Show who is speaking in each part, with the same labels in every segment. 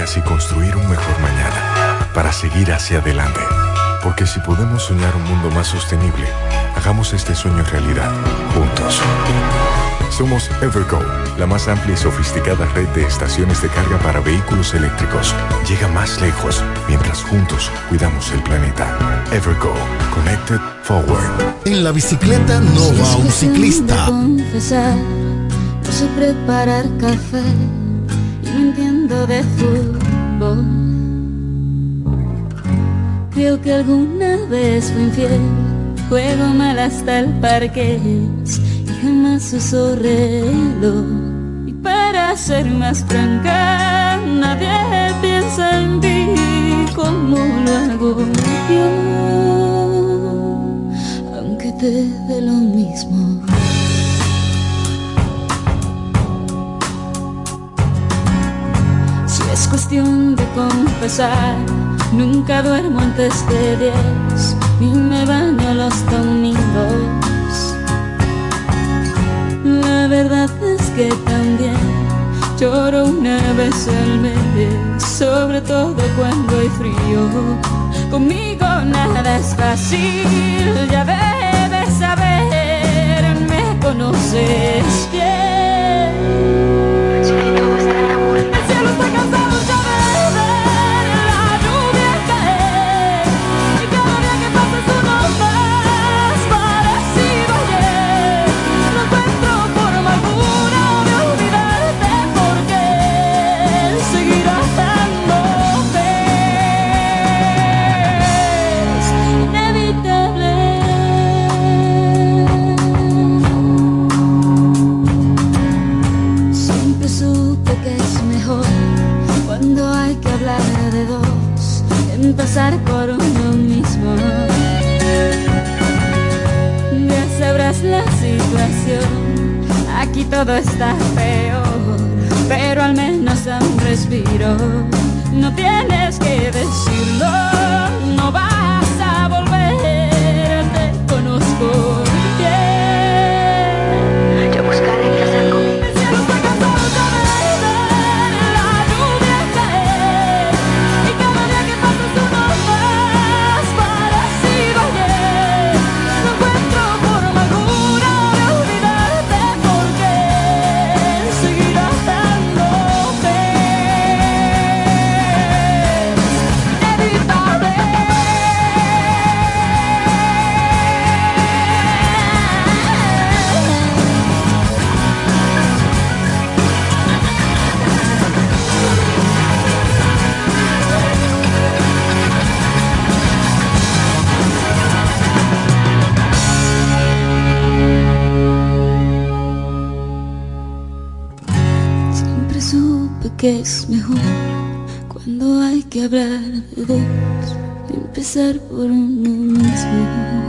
Speaker 1: ideas y construir un mejor mañana para seguir hacia adelante. Porque si podemos soñar un mundo más sostenible, hagamos este sueño realidad, juntos. Somos Evergo, la más amplia y sofisticada red de estaciones de carga para vehículos eléctricos. Llega más lejos mientras juntos cuidamos el planeta. Evergo, Connected Forward.
Speaker 2: En la bicicleta no va un ciclista.
Speaker 3: Confesar, no sé preparar café y no de fútbol. Creo que alguna vez fui infiel, juego mal hasta el parque jamás uso reloj. Y para ser más franca, nadie piensa en ti como lo hago yo. Aunque te dé lo mismo. Es cuestión de confesar, nunca duermo antes de diez, ni me baño los domingos la verdad es que también lloro una vez al mes, sobre todo cuando hay frío. Conmigo nada es fácil, ya debes saber, me conoces bien. Aquí todo está peor, pero al menos da un respiro. No tienes que decirlo, que es mejor cuando hay que hablar de dos, empezar por uno mismo.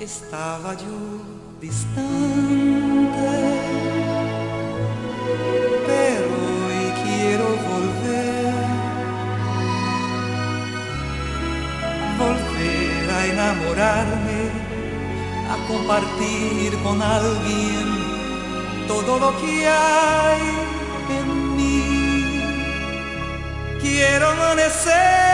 Speaker 4: Estaba yo distante enamorarme, a compartir con alguien todo lo que hay en mí. Quiero amanecer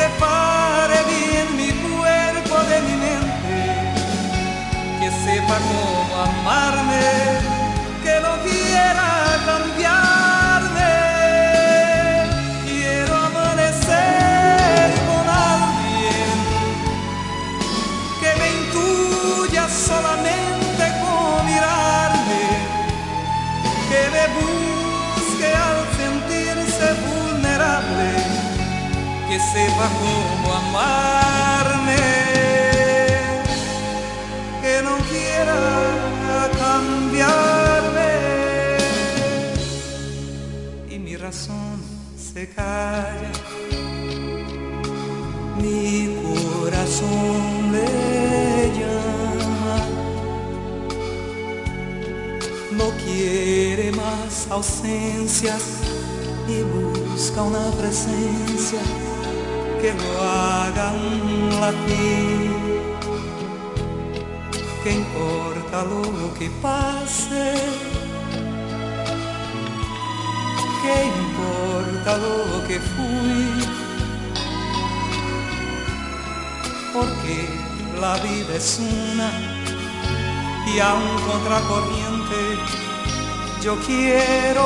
Speaker 4: separe bien mi cuerpo de mi mente, que sepa cómo amarme. Que sepa cómo amarme, que no quiera cambiarme. Y mi razón se calla, mi corazón le llama. No quiere más ausencias y busca una presencia que lo hagan latir. ¿Qué importa lo que pase? ¿Qué importa lo que fui? Porque la vida es una y aún contracorriente yo quiero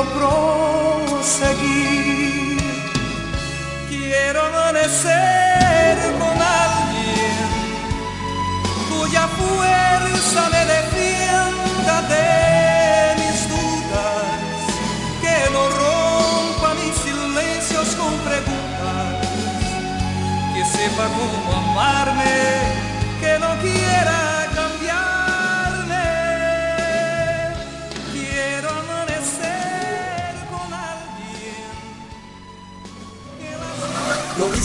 Speaker 4: proseguir quiero amanecer con alguien. Cuya fuerza me defienda de mis dudas, que no rompa mis silencios con preguntas, que sepa cómo amarme, que no quiera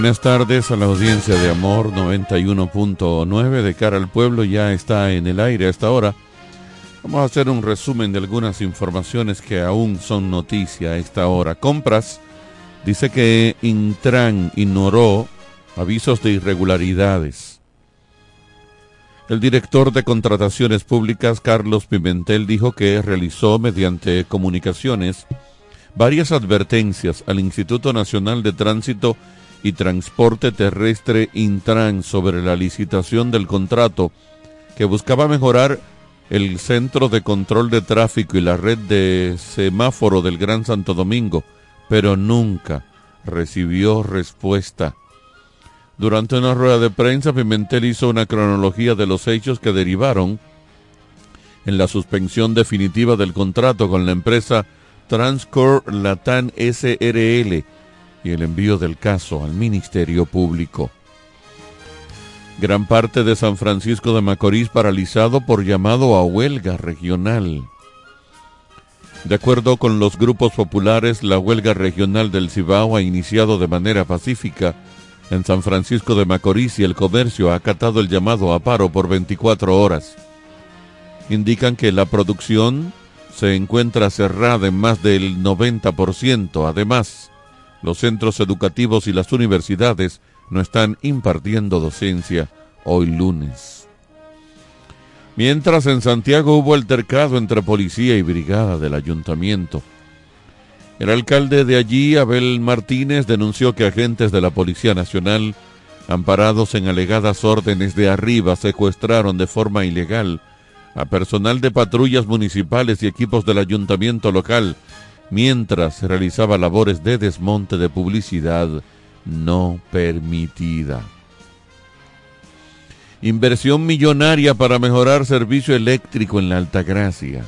Speaker 5: Buenas tardes a la audiencia de Amor 91.9 de cara al pueblo ya está en el aire a esta hora. Vamos a hacer un resumen de algunas informaciones que aún son noticia a esta hora. Compras dice que Intran ignoró avisos de irregularidades. El director de contrataciones públicas Carlos Pimentel dijo que realizó mediante comunicaciones varias advertencias al Instituto Nacional de Tránsito y Transporte Terrestre Intran sobre la licitación del contrato que buscaba mejorar el centro de control de tráfico y la red de semáforo del Gran Santo Domingo, pero nunca recibió respuesta. Durante una rueda de prensa, Pimentel hizo una cronología de los hechos que derivaron en la suspensión definitiva del contrato con la empresa Transcor Latam SRL, y el envío del caso al Ministerio Público. Gran parte de San Francisco de Macorís paralizado por llamado a huelga regional. De acuerdo con los grupos populares, la huelga regional del Cibao ha iniciado de manera pacífica en San Francisco de Macorís y el comercio ha acatado el llamado a paro por 24 horas. Indican que la producción se encuentra cerrada en más del 90%. Además, los centros educativos y las universidades no están impartiendo docencia hoy lunes. Mientras en Santiago hubo altercado entre policía y brigada del ayuntamiento. El alcalde de allí, Abel Martínez, denunció que agentes de la Policía Nacional, amparados en alegadas órdenes de arriba, secuestraron de forma ilegal a personal de patrullas municipales y equipos del ayuntamiento local mientras realizaba labores de desmonte de publicidad no permitida. Inversión millonaria para mejorar servicio eléctrico en la Altagracia.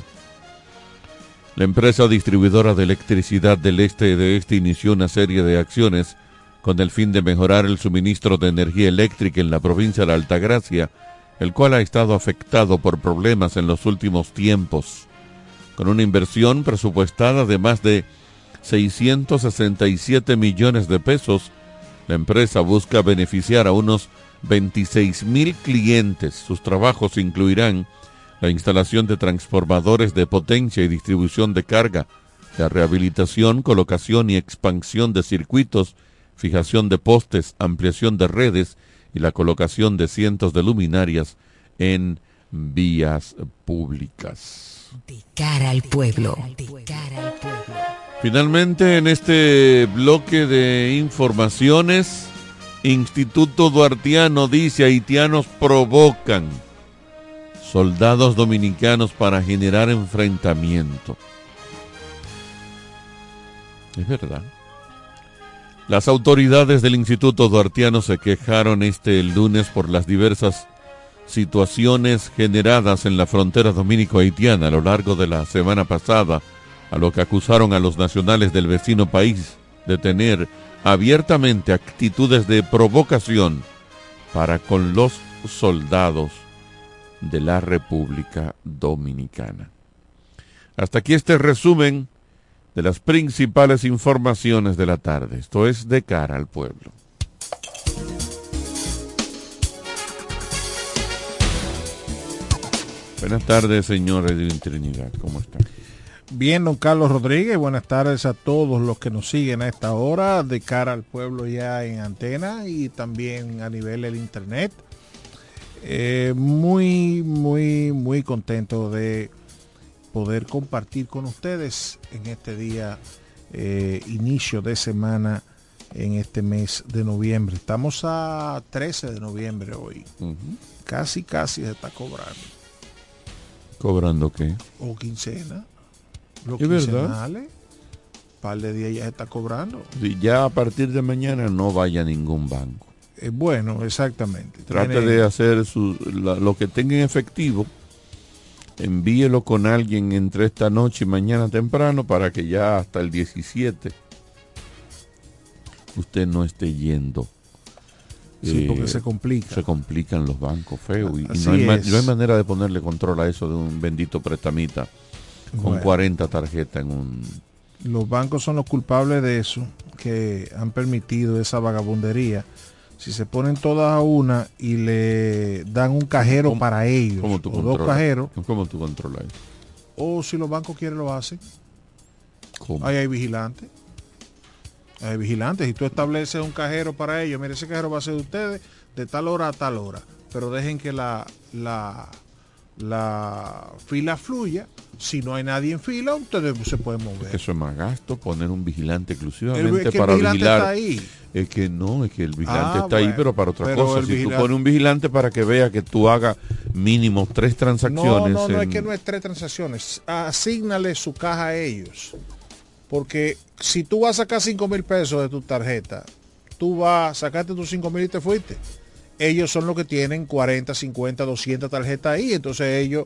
Speaker 5: La empresa distribuidora de electricidad del este de este inició una serie de acciones con el fin de mejorar el suministro de energía eléctrica en la provincia de la Altagracia, el cual ha estado afectado por problemas en los últimos tiempos. Con una inversión presupuestada de más de 667 millones de pesos, la empresa busca beneficiar a unos 26 mil clientes. Sus trabajos incluirán la instalación de transformadores de potencia y distribución de carga, la rehabilitación, colocación y expansión de circuitos, fijación de postes, ampliación de redes y la colocación de cientos de luminarias en vías públicas.
Speaker 6: De cara al pueblo.
Speaker 5: Finalmente, en este bloque de informaciones, Instituto Duartiano dice haitianos provocan soldados dominicanos para generar enfrentamiento. Es verdad. Las autoridades del Instituto Duartiano se quejaron este lunes por las diversas situaciones generadas en la frontera dominico-haitiana a lo largo de la semana pasada, a lo que acusaron a los nacionales del vecino país de tener abiertamente actitudes de provocación para con los soldados de la República Dominicana. Hasta aquí este resumen de las principales informaciones de la tarde. Esto es de cara al pueblo. Buenas tardes, señor Edwin Trinidad. ¿Cómo está?
Speaker 7: Bien, don Carlos Rodríguez, buenas tardes a todos los que nos siguen a esta hora de cara al pueblo ya en antena y también a nivel del internet. Eh, muy, muy, muy contento de poder compartir con ustedes en este día, eh, inicio de semana en este mes de noviembre. Estamos a 13 de noviembre hoy. Casi, casi se está cobrando.
Speaker 5: ¿Cobrando qué?
Speaker 7: O quincena. Lo
Speaker 5: Es verdad.
Speaker 7: quincenales, par de días ya está cobrando.
Speaker 5: Y ya a partir de mañana no vaya a ningún banco.
Speaker 7: Eh, bueno, exactamente.
Speaker 5: Trate
Speaker 7: Tiene-
Speaker 5: de hacer su- la- lo que tenga en efectivo, envíelo con alguien entre esta noche y mañana temprano para que ya hasta el 17 usted no esté yendo.
Speaker 7: Sí,
Speaker 5: Eh,
Speaker 7: porque se complica.
Speaker 5: Se complican los bancos feos y, no, hay no manera de ponerle control a eso de un bendito prestamita con
Speaker 7: Bueno.
Speaker 5: 40 tarjetas en un...
Speaker 7: Los bancos son los culpables de eso, que han permitido esa vagabundería. Si se ponen todas a una y le dan un cajero para ellos,
Speaker 5: ¿Cómo tú
Speaker 7: o dos cajeros,
Speaker 5: ¿Cómo tú controlas eso?
Speaker 7: o si los bancos quieren lo hacen.
Speaker 5: ¿Cómo?
Speaker 7: Ahí hay vigilantes. Hay vigilantes. Si tú estableces un cajero para ellos, mire, ese cajero va a ser de ustedes de tal hora a tal hora. Pero dejen que la, la, la fila fluya. Si no hay nadie en fila, ustedes se pueden mover.
Speaker 5: Eso es más gasto, poner un vigilante
Speaker 7: El-
Speaker 5: exclusivamente
Speaker 7: es que el
Speaker 5: para
Speaker 7: vigilante
Speaker 5: vigilar.
Speaker 7: está ahí.
Speaker 5: Es que no, es que el vigilante
Speaker 7: Ah,
Speaker 5: está ahí, pero para otra
Speaker 7: Pero
Speaker 5: cosa.
Speaker 7: el
Speaker 5: Si tú
Speaker 7: vigilante-
Speaker 5: pones un vigilante para que vea que tú hagas mínimo tres
Speaker 7: No,
Speaker 5: transacciones.
Speaker 7: no, no, es
Speaker 5: en-
Speaker 7: que no es tres transacciones. Asígnale su caja a ellos. Porque si tú vas a sacar 5 mil pesos de tu tarjeta, tú vas, sacaste tus 5 mil y te fuiste. Ellos son los que tienen 40, 50, 200 tarjetas ahí. Entonces ellos,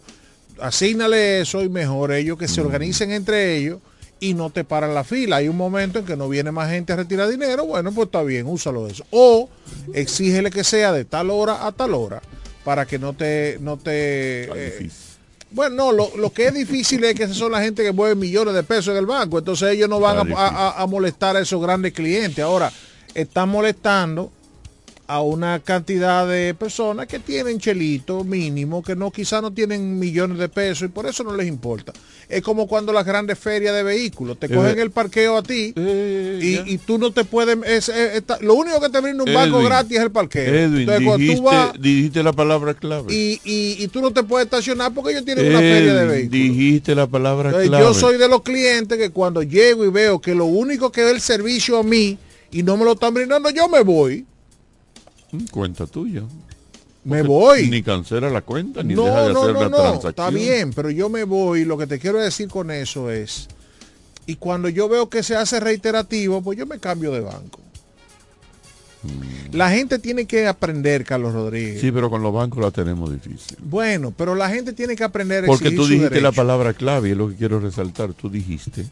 Speaker 7: asígnale eso y mejor ellos que se organicen entre ellos y no te paran la fila. Hay un momento en que no viene más gente a retirar dinero, bueno, pues está bien, úsalo eso. O exígele que sea de tal hora a tal hora para que no te, no te, eh, Bueno, no, lo, lo que es difícil es que esas son la gente que mueve millones de pesos en el banco, entonces ellos no van a- a molestar a esos grandes clientes. Ahora, están molestando a una cantidad de personas que tienen chelito mínimo, que no quizás no tienen millones de pesos y por eso no les importa. Es como cuando las grandes ferias de vehículos te
Speaker 5: Eh,
Speaker 7: cogen el parqueo a ti
Speaker 5: Eh,
Speaker 7: y, y tú no te puedes... es- es- está- lo único que te brinda un banco
Speaker 5: Edwin,
Speaker 7: gratis es el parqueo.
Speaker 5: Edwin,
Speaker 7: Entonces, cuando
Speaker 5: dijiste,
Speaker 7: tú vas
Speaker 5: dijiste la palabra clave.
Speaker 7: y, y- y tú no te puedes estacionar porque ellos tienen una feria de vehículos.
Speaker 5: dijiste la palabra
Speaker 7: Entonces,
Speaker 5: clave.
Speaker 7: yo soy de los clientes que cuando llego y veo que lo único que es el servicio a mí y no me lo están brindando, yo me voy.
Speaker 5: Mm, Cuenta tuya.
Speaker 7: Me voy.
Speaker 5: Ni cancela la cuenta, ni
Speaker 7: no,
Speaker 5: deja de
Speaker 7: no,
Speaker 5: hacer
Speaker 7: no,
Speaker 5: la transacción.
Speaker 7: está bien, pero yo me voy. Lo que te quiero decir con eso es, y cuando yo veo que se hace reiterativo, pues yo me cambio de banco. La gente tiene que aprender, Carlos Rodríguez.
Speaker 5: Sí, pero con los bancos la tenemos difícil.
Speaker 7: Bueno, pero la gente tiene que aprender a
Speaker 5: Porque tú dijiste la palabra clave y es lo que quiero resaltar. Tú dijiste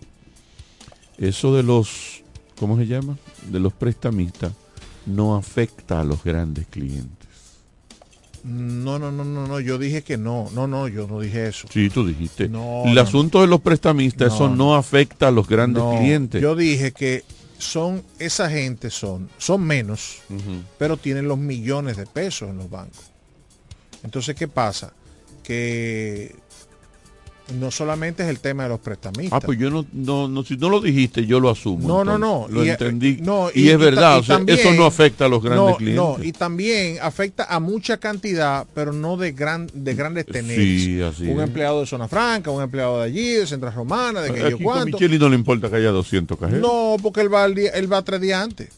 Speaker 5: eso de los, ¿cómo se llama? De los prestamistas no afecta a los grandes clientes.
Speaker 7: No, no, no, no, no, yo dije que no. No, no, yo no dije eso.
Speaker 5: Sí, tú dijiste.
Speaker 7: No,
Speaker 5: El
Speaker 7: no,
Speaker 5: asunto de los prestamistas,
Speaker 7: No,
Speaker 5: eso no afecta a los grandes clientes.
Speaker 7: Yo dije que son, esa gente son, son menos, pero tienen los millones de pesos en los bancos. Entonces, ¿qué pasa? Que no solamente es el tema de los prestamistas.
Speaker 5: Ah, pues yo no, no, no, si no lo dijiste, yo lo asumo.
Speaker 7: No, no,
Speaker 5: entonces.
Speaker 7: no.
Speaker 5: Lo
Speaker 7: Y-
Speaker 5: entendí.
Speaker 7: no,
Speaker 5: y, es
Speaker 7: ta-
Speaker 5: verdad,
Speaker 7: y
Speaker 5: o sea,
Speaker 7: también-
Speaker 5: eso no afecta a los grandes
Speaker 7: no,
Speaker 5: clientes.
Speaker 7: No, y también afecta a mucha cantidad, pero no de gran, de grandes teneres.
Speaker 5: Sí, así
Speaker 7: un
Speaker 5: es.
Speaker 7: empleado de Zona Franca, un empleado de allí, de Central Romana, de que yo
Speaker 5: Aquí con
Speaker 7: cuánto.
Speaker 5: Micheli no le importa que haya 200 cajeros.
Speaker 7: No, porque él va, al día- él va tres días antes.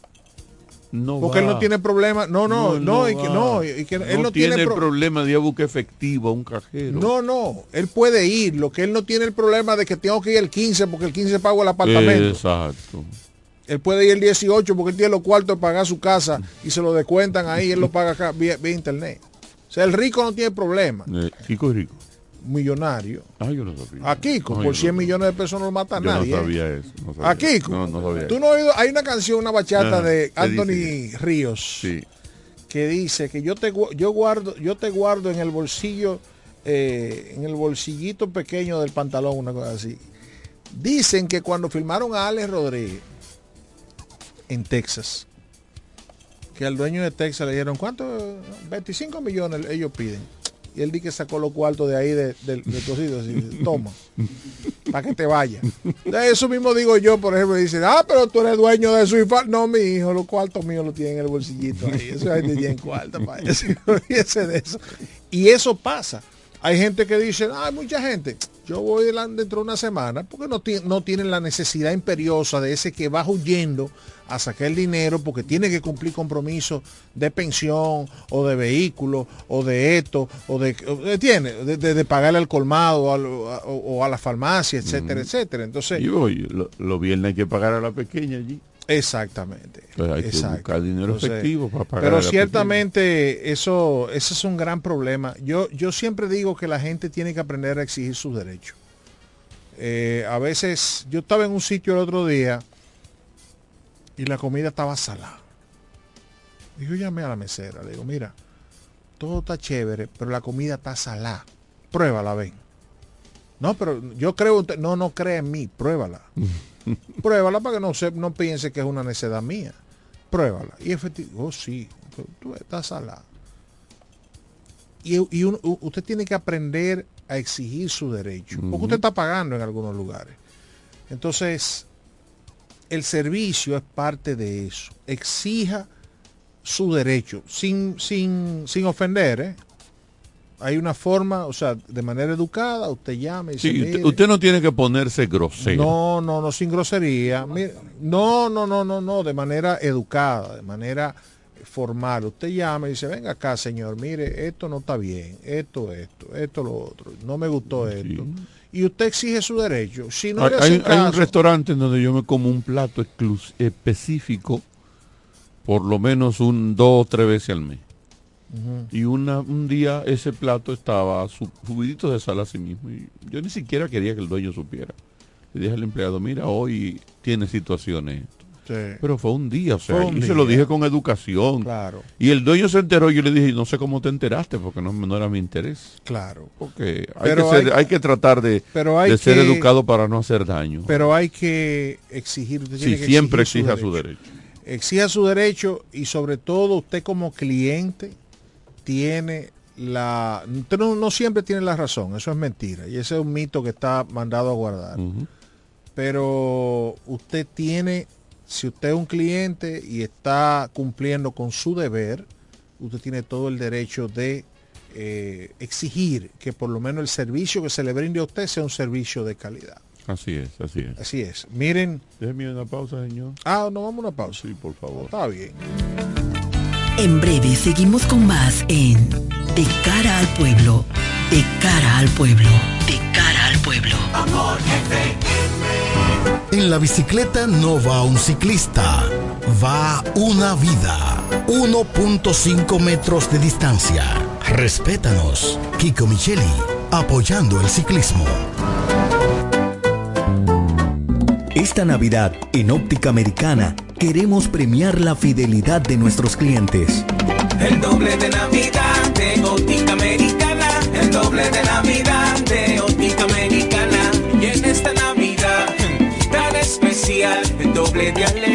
Speaker 5: No
Speaker 7: Porque él no tiene problema. No, no, no, y que no, y que él no tiene,
Speaker 5: el
Speaker 7: pro-
Speaker 5: problema de ir a buscar efectivo a un cajero.
Speaker 7: No, no, él puede ir. Lo que él no tiene el problema de que tengo que ir el 15 porque el 15 pago el apartamento.
Speaker 5: Exacto.
Speaker 7: Él puede ir el 18 porque él tiene los cuartos de pagar su casa y se lo descuentan ahí, él lo paga acá vía, vía internet. O sea, el rico no tiene problema.
Speaker 5: Eh, es rico.
Speaker 7: Millonario.
Speaker 5: Ah, yo no sabía.
Speaker 7: A Kiko,
Speaker 5: No,
Speaker 7: por
Speaker 5: yo
Speaker 7: 100
Speaker 5: no-
Speaker 7: millones de pesos no lo mata a
Speaker 5: Yo
Speaker 7: nadie.
Speaker 5: no
Speaker 7: ¿eh?
Speaker 5: sabía eso. no sabía
Speaker 7: A Kiko.
Speaker 5: No, no sabía
Speaker 7: Tú no has oído, hay una canción, una bachata de
Speaker 5: ¿qué
Speaker 7: Anthony
Speaker 5: dice?
Speaker 7: Ríos.
Speaker 5: Sí.
Speaker 7: que dice que yo te yo guardo yo te guardo en el bolsillo eh, en el bolsillito pequeño del pantalón una cosa así dicen que cuando filmaron a Alex Rodríguez en Texas que al dueño de Texas le dieron cuánto 25 millones ellos piden y él di que sacó los cuartos de ahí de, de, de toma para que te vaya de eso mismo digo yo por ejemplo dicen ah pero tú eres dueño de su infa-". no mi hijo los cuartos míos los tiene en el bolsillito ahí eso ahí tiene cuartos para eso olvídese de eso. Y eso pasa. Hay gente que dice ah mucha gente yo voy dentro de una semana porque no, ti- no tienen la necesidad imperiosa de ese que va huyendo a sacar el dinero porque tiene que cumplir compromisos de pensión o de vehículo o de esto o de ¿entiendes? de, de- de pagarle al colmado o, al- o- o a la farmacia etcétera etcétera entonces
Speaker 5: Y hoy, lo- los viernes hay que pagar a la pequeña allí.
Speaker 7: Exactamente.
Speaker 5: Pues hay que
Speaker 7: exacto.
Speaker 5: buscar dinero
Speaker 7: Entonces,
Speaker 5: efectivo para pagar.
Speaker 7: Pero ciertamente eso, ese es un gran problema. Yo, yo siempre digo que la gente tiene que aprender a exigir sus derechos. Eh, a veces, yo estaba en un sitio el otro día y la comida estaba salada. Y yo llamé a la mesera, le digo, mira, todo está chévere, pero la comida está salada. Pruébala, ven. No, pero yo creo, no, no cree en mí, pruébala. Pruébala para que no, se, no piense que es una necedad mía. Pruébala. Y efectivamente, oh sí, tú estás salada. Y, y usted tiene que aprender a exigir su derecho. Porque usted está pagando en algunos lugares. Entonces, el servicio es parte de eso. Exija su derecho, sin, sin, sin ofender, ¿eh? Hay una forma, o sea, de manera educada, usted llama y dice,
Speaker 5: Sí, usted,
Speaker 7: "Mire,
Speaker 5: usted no tiene que ponerse grosero.
Speaker 7: no, no, no, sin grosería. Mire, no, no, no, no, no, de manera educada, de manera formal. Usted llama y dice, venga acá, señor, mire, esto no está bien, esto, esto, esto, lo otro, no me gustó esto. Y usted exige su derecho. Si no
Speaker 5: hay,
Speaker 7: le
Speaker 5: hay- un restaurante en donde yo me como un plato específico por lo menos un dos o tres veces al mes. Y una, un día ese plato estaba su, subidito de sal a sí mismo. Y yo ni siquiera quería que el dueño supiera. Le dije al empleado, mira, hoy tiene situaciones. esto". Pero fue un día, o sea, y se lo dije con educación.
Speaker 7: Claro.
Speaker 5: Y el dueño se enteró y yo le dije, no sé cómo te enteraste, porque no, no era mi interés.
Speaker 7: Claro.
Speaker 5: Porque hay,
Speaker 7: Pero
Speaker 5: que, ser-
Speaker 7: hay-
Speaker 5: hay que tratar de,
Speaker 7: pero hay
Speaker 5: de ser
Speaker 7: que-
Speaker 5: educado para no hacer daño.
Speaker 7: Pero hay que exigir. usted
Speaker 5: Sí,
Speaker 7: que
Speaker 5: siempre exija su derecho.
Speaker 7: Exija su derecho y sobre todo usted como cliente tiene la... Usted no, no siempre tiene la razón, eso es mentira. Y ese es un mito que está mandado a guardar. Pero usted tiene, si usted es un cliente y está cumpliendo con su deber, usted tiene todo el derecho de eh, exigir que por lo menos el servicio que se le brinde a usted sea un servicio de calidad.
Speaker 5: Así es, así es.
Speaker 7: Así es. Miren.
Speaker 5: Déjeme una pausa, señor.
Speaker 7: Ah, no, vamos a una pausa.
Speaker 5: Sí, por favor.
Speaker 7: Está bien.
Speaker 8: En breve seguimos con más en De cara al pueblo, de cara al pueblo, de cara al pueblo.
Speaker 9: En la bicicleta no va un ciclista, va una vida. 1.5 metros de distancia. Respétanos. Kiko Micheli, apoyando el ciclismo.
Speaker 2: Esta Navidad, en Óptica Americana, queremos premiar la fidelidad de nuestros clientes.
Speaker 10: El doble de Navidad de Óptica Americana. El doble de Navidad de Óptica Americana. Y en esta Navidad tan especial, el doble de alegría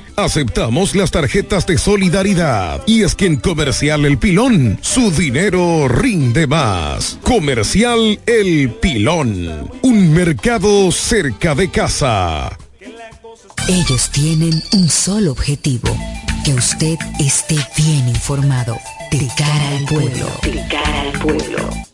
Speaker 11: Aceptamos las tarjetas de solidaridad. Y es que en Comercial El Pilón, su dinero rinde más. Comercial El Pilón. Un mercado cerca de casa.
Speaker 6: Ellos tienen un solo objetivo. Que usted esté bien informado. De cara al pueblo. De cara al pueblo.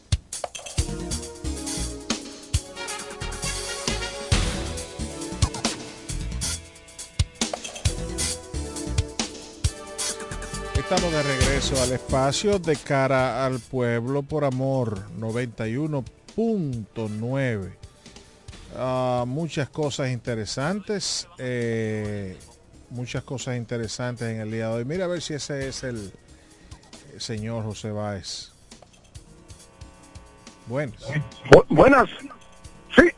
Speaker 7: Estamos de regreso al espacio de cara al pueblo por amor 91.9. Ah, muchas cosas interesantes, eh, muchas cosas interesantes en el día de hoy. Mira a ver si ese es el, señor José Báez. Buenas.
Speaker 12: buenas. Sí.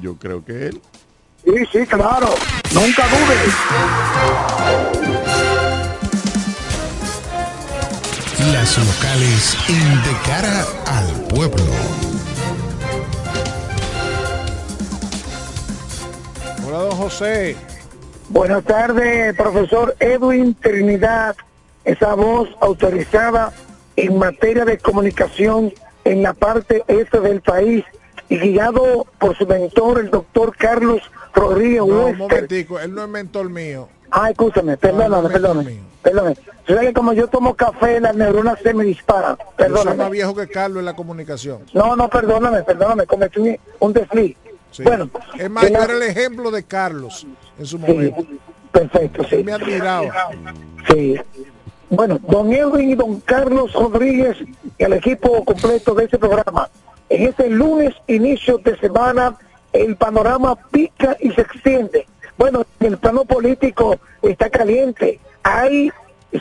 Speaker 5: Yo creo que él.
Speaker 12: Sí, sí, claro. Nunca dudes.
Speaker 9: Las locales en De Cara al Pueblo.
Speaker 7: Hola, don José.
Speaker 12: Buenas tardes, profesor Edwin Trinidad, esa voz autorizada en materia de comunicación en la parte este del país y guiado por su mentor, el doctor Carlos Rodríguez
Speaker 7: No, un
Speaker 12: Wester.
Speaker 7: momentico, él no es mentor mío.
Speaker 12: Ah, escúchame, perdóname, perdóname. Perdóname. Sabes que como yo tomo café, las neuronas se me disparan.
Speaker 7: Yo soy
Speaker 12: Perdóname.
Speaker 7: más viejo que Carlos en la comunicación.
Speaker 12: No, no, perdóname, perdóname, cometí un- un desliz.
Speaker 7: Sí.
Speaker 12: Bueno,
Speaker 7: es más,
Speaker 12: de
Speaker 7: yo
Speaker 12: la-
Speaker 7: era el ejemplo de Carlos en su
Speaker 12: Sí,
Speaker 7: momento.
Speaker 12: perfecto, sí.
Speaker 7: Él me admiraba.
Speaker 12: Sí. Bueno, don Edwin y don Carlos Rodríguez y el equipo completo de este programa. En este lunes, inicio de semana, el panorama pica y se extiende. Bueno, el plano político está caliente. Hay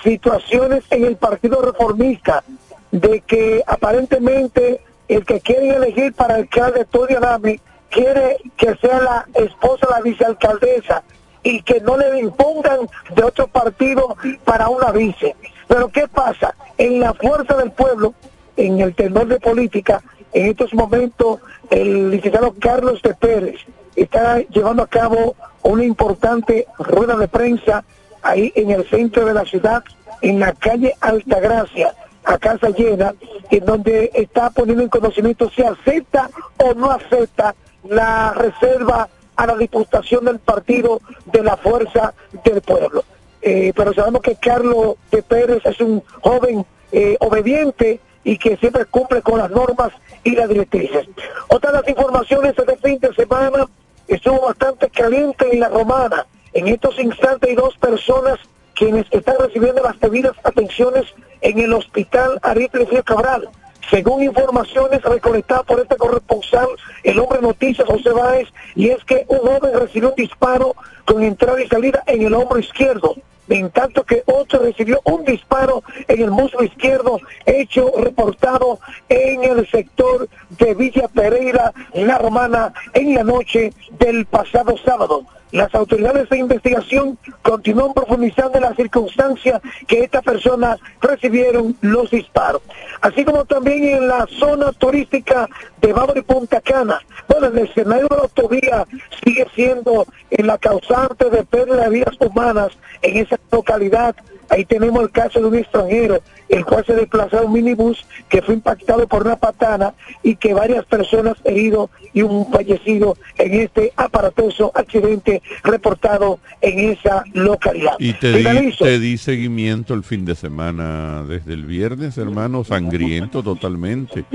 Speaker 12: situaciones en el Partido Reformista de que aparentemente el que quieren elegir para alcalde Tony Adame quiere que sea la esposa de la vicealcaldesa y que no le impongan de otro partido para una vice. Pero ¿qué pasa? En la fuerza del pueblo, en el tenor de política, en estos momentos el licenciado Carlos de Pérez está llevando a cabo una importante rueda de prensa ahí en el centro de la ciudad, en la calle Altagracia, a casa llena, en donde está poniendo en conocimiento si acepta o no acepta la reserva a la diputación del partido de la fuerza del pueblo. Eh, pero sabemos que Carlos de Pérez es un joven eh, obediente y que siempre cumple con las normas y las directrices. Otra de las informaciones de este fin de semana estuvo bastante caliente en la romana. En estos instantes hay dos personas quienes están recibiendo las debidas atenciones en el hospital Ariel Cabral. Según informaciones recolectadas por este corresponsal, el hombre noticias José Báez, y es que un joven recibió un disparo con entrada y salida en el hombro izquierdo, en tanto que otro recibió un disparo en el muslo izquierdo, hecho reportado en el sector de Villa Pereira, La Romana, en la noche del pasado sábado. Las autoridades de investigación continúan profundizando en la circunstancia que esta persona recibieron los disparos. Así como también en la zona turística de Bávaro y Punta Cana. Bueno, el escenario de la autovía sigue siendo en la causante de pérdida de vidas humanas en esa localidad. Ahí tenemos el caso de un extranjero, el cual se desplazó en un minibús que fue impactado por una patana y que varias personas heridos y un fallecido en este aparatoso accidente reportado en esa localidad.
Speaker 5: Y te di,
Speaker 12: Finalizo.
Speaker 5: te di seguimiento el fin de semana, desde el viernes, hermano, sangriento totalmente.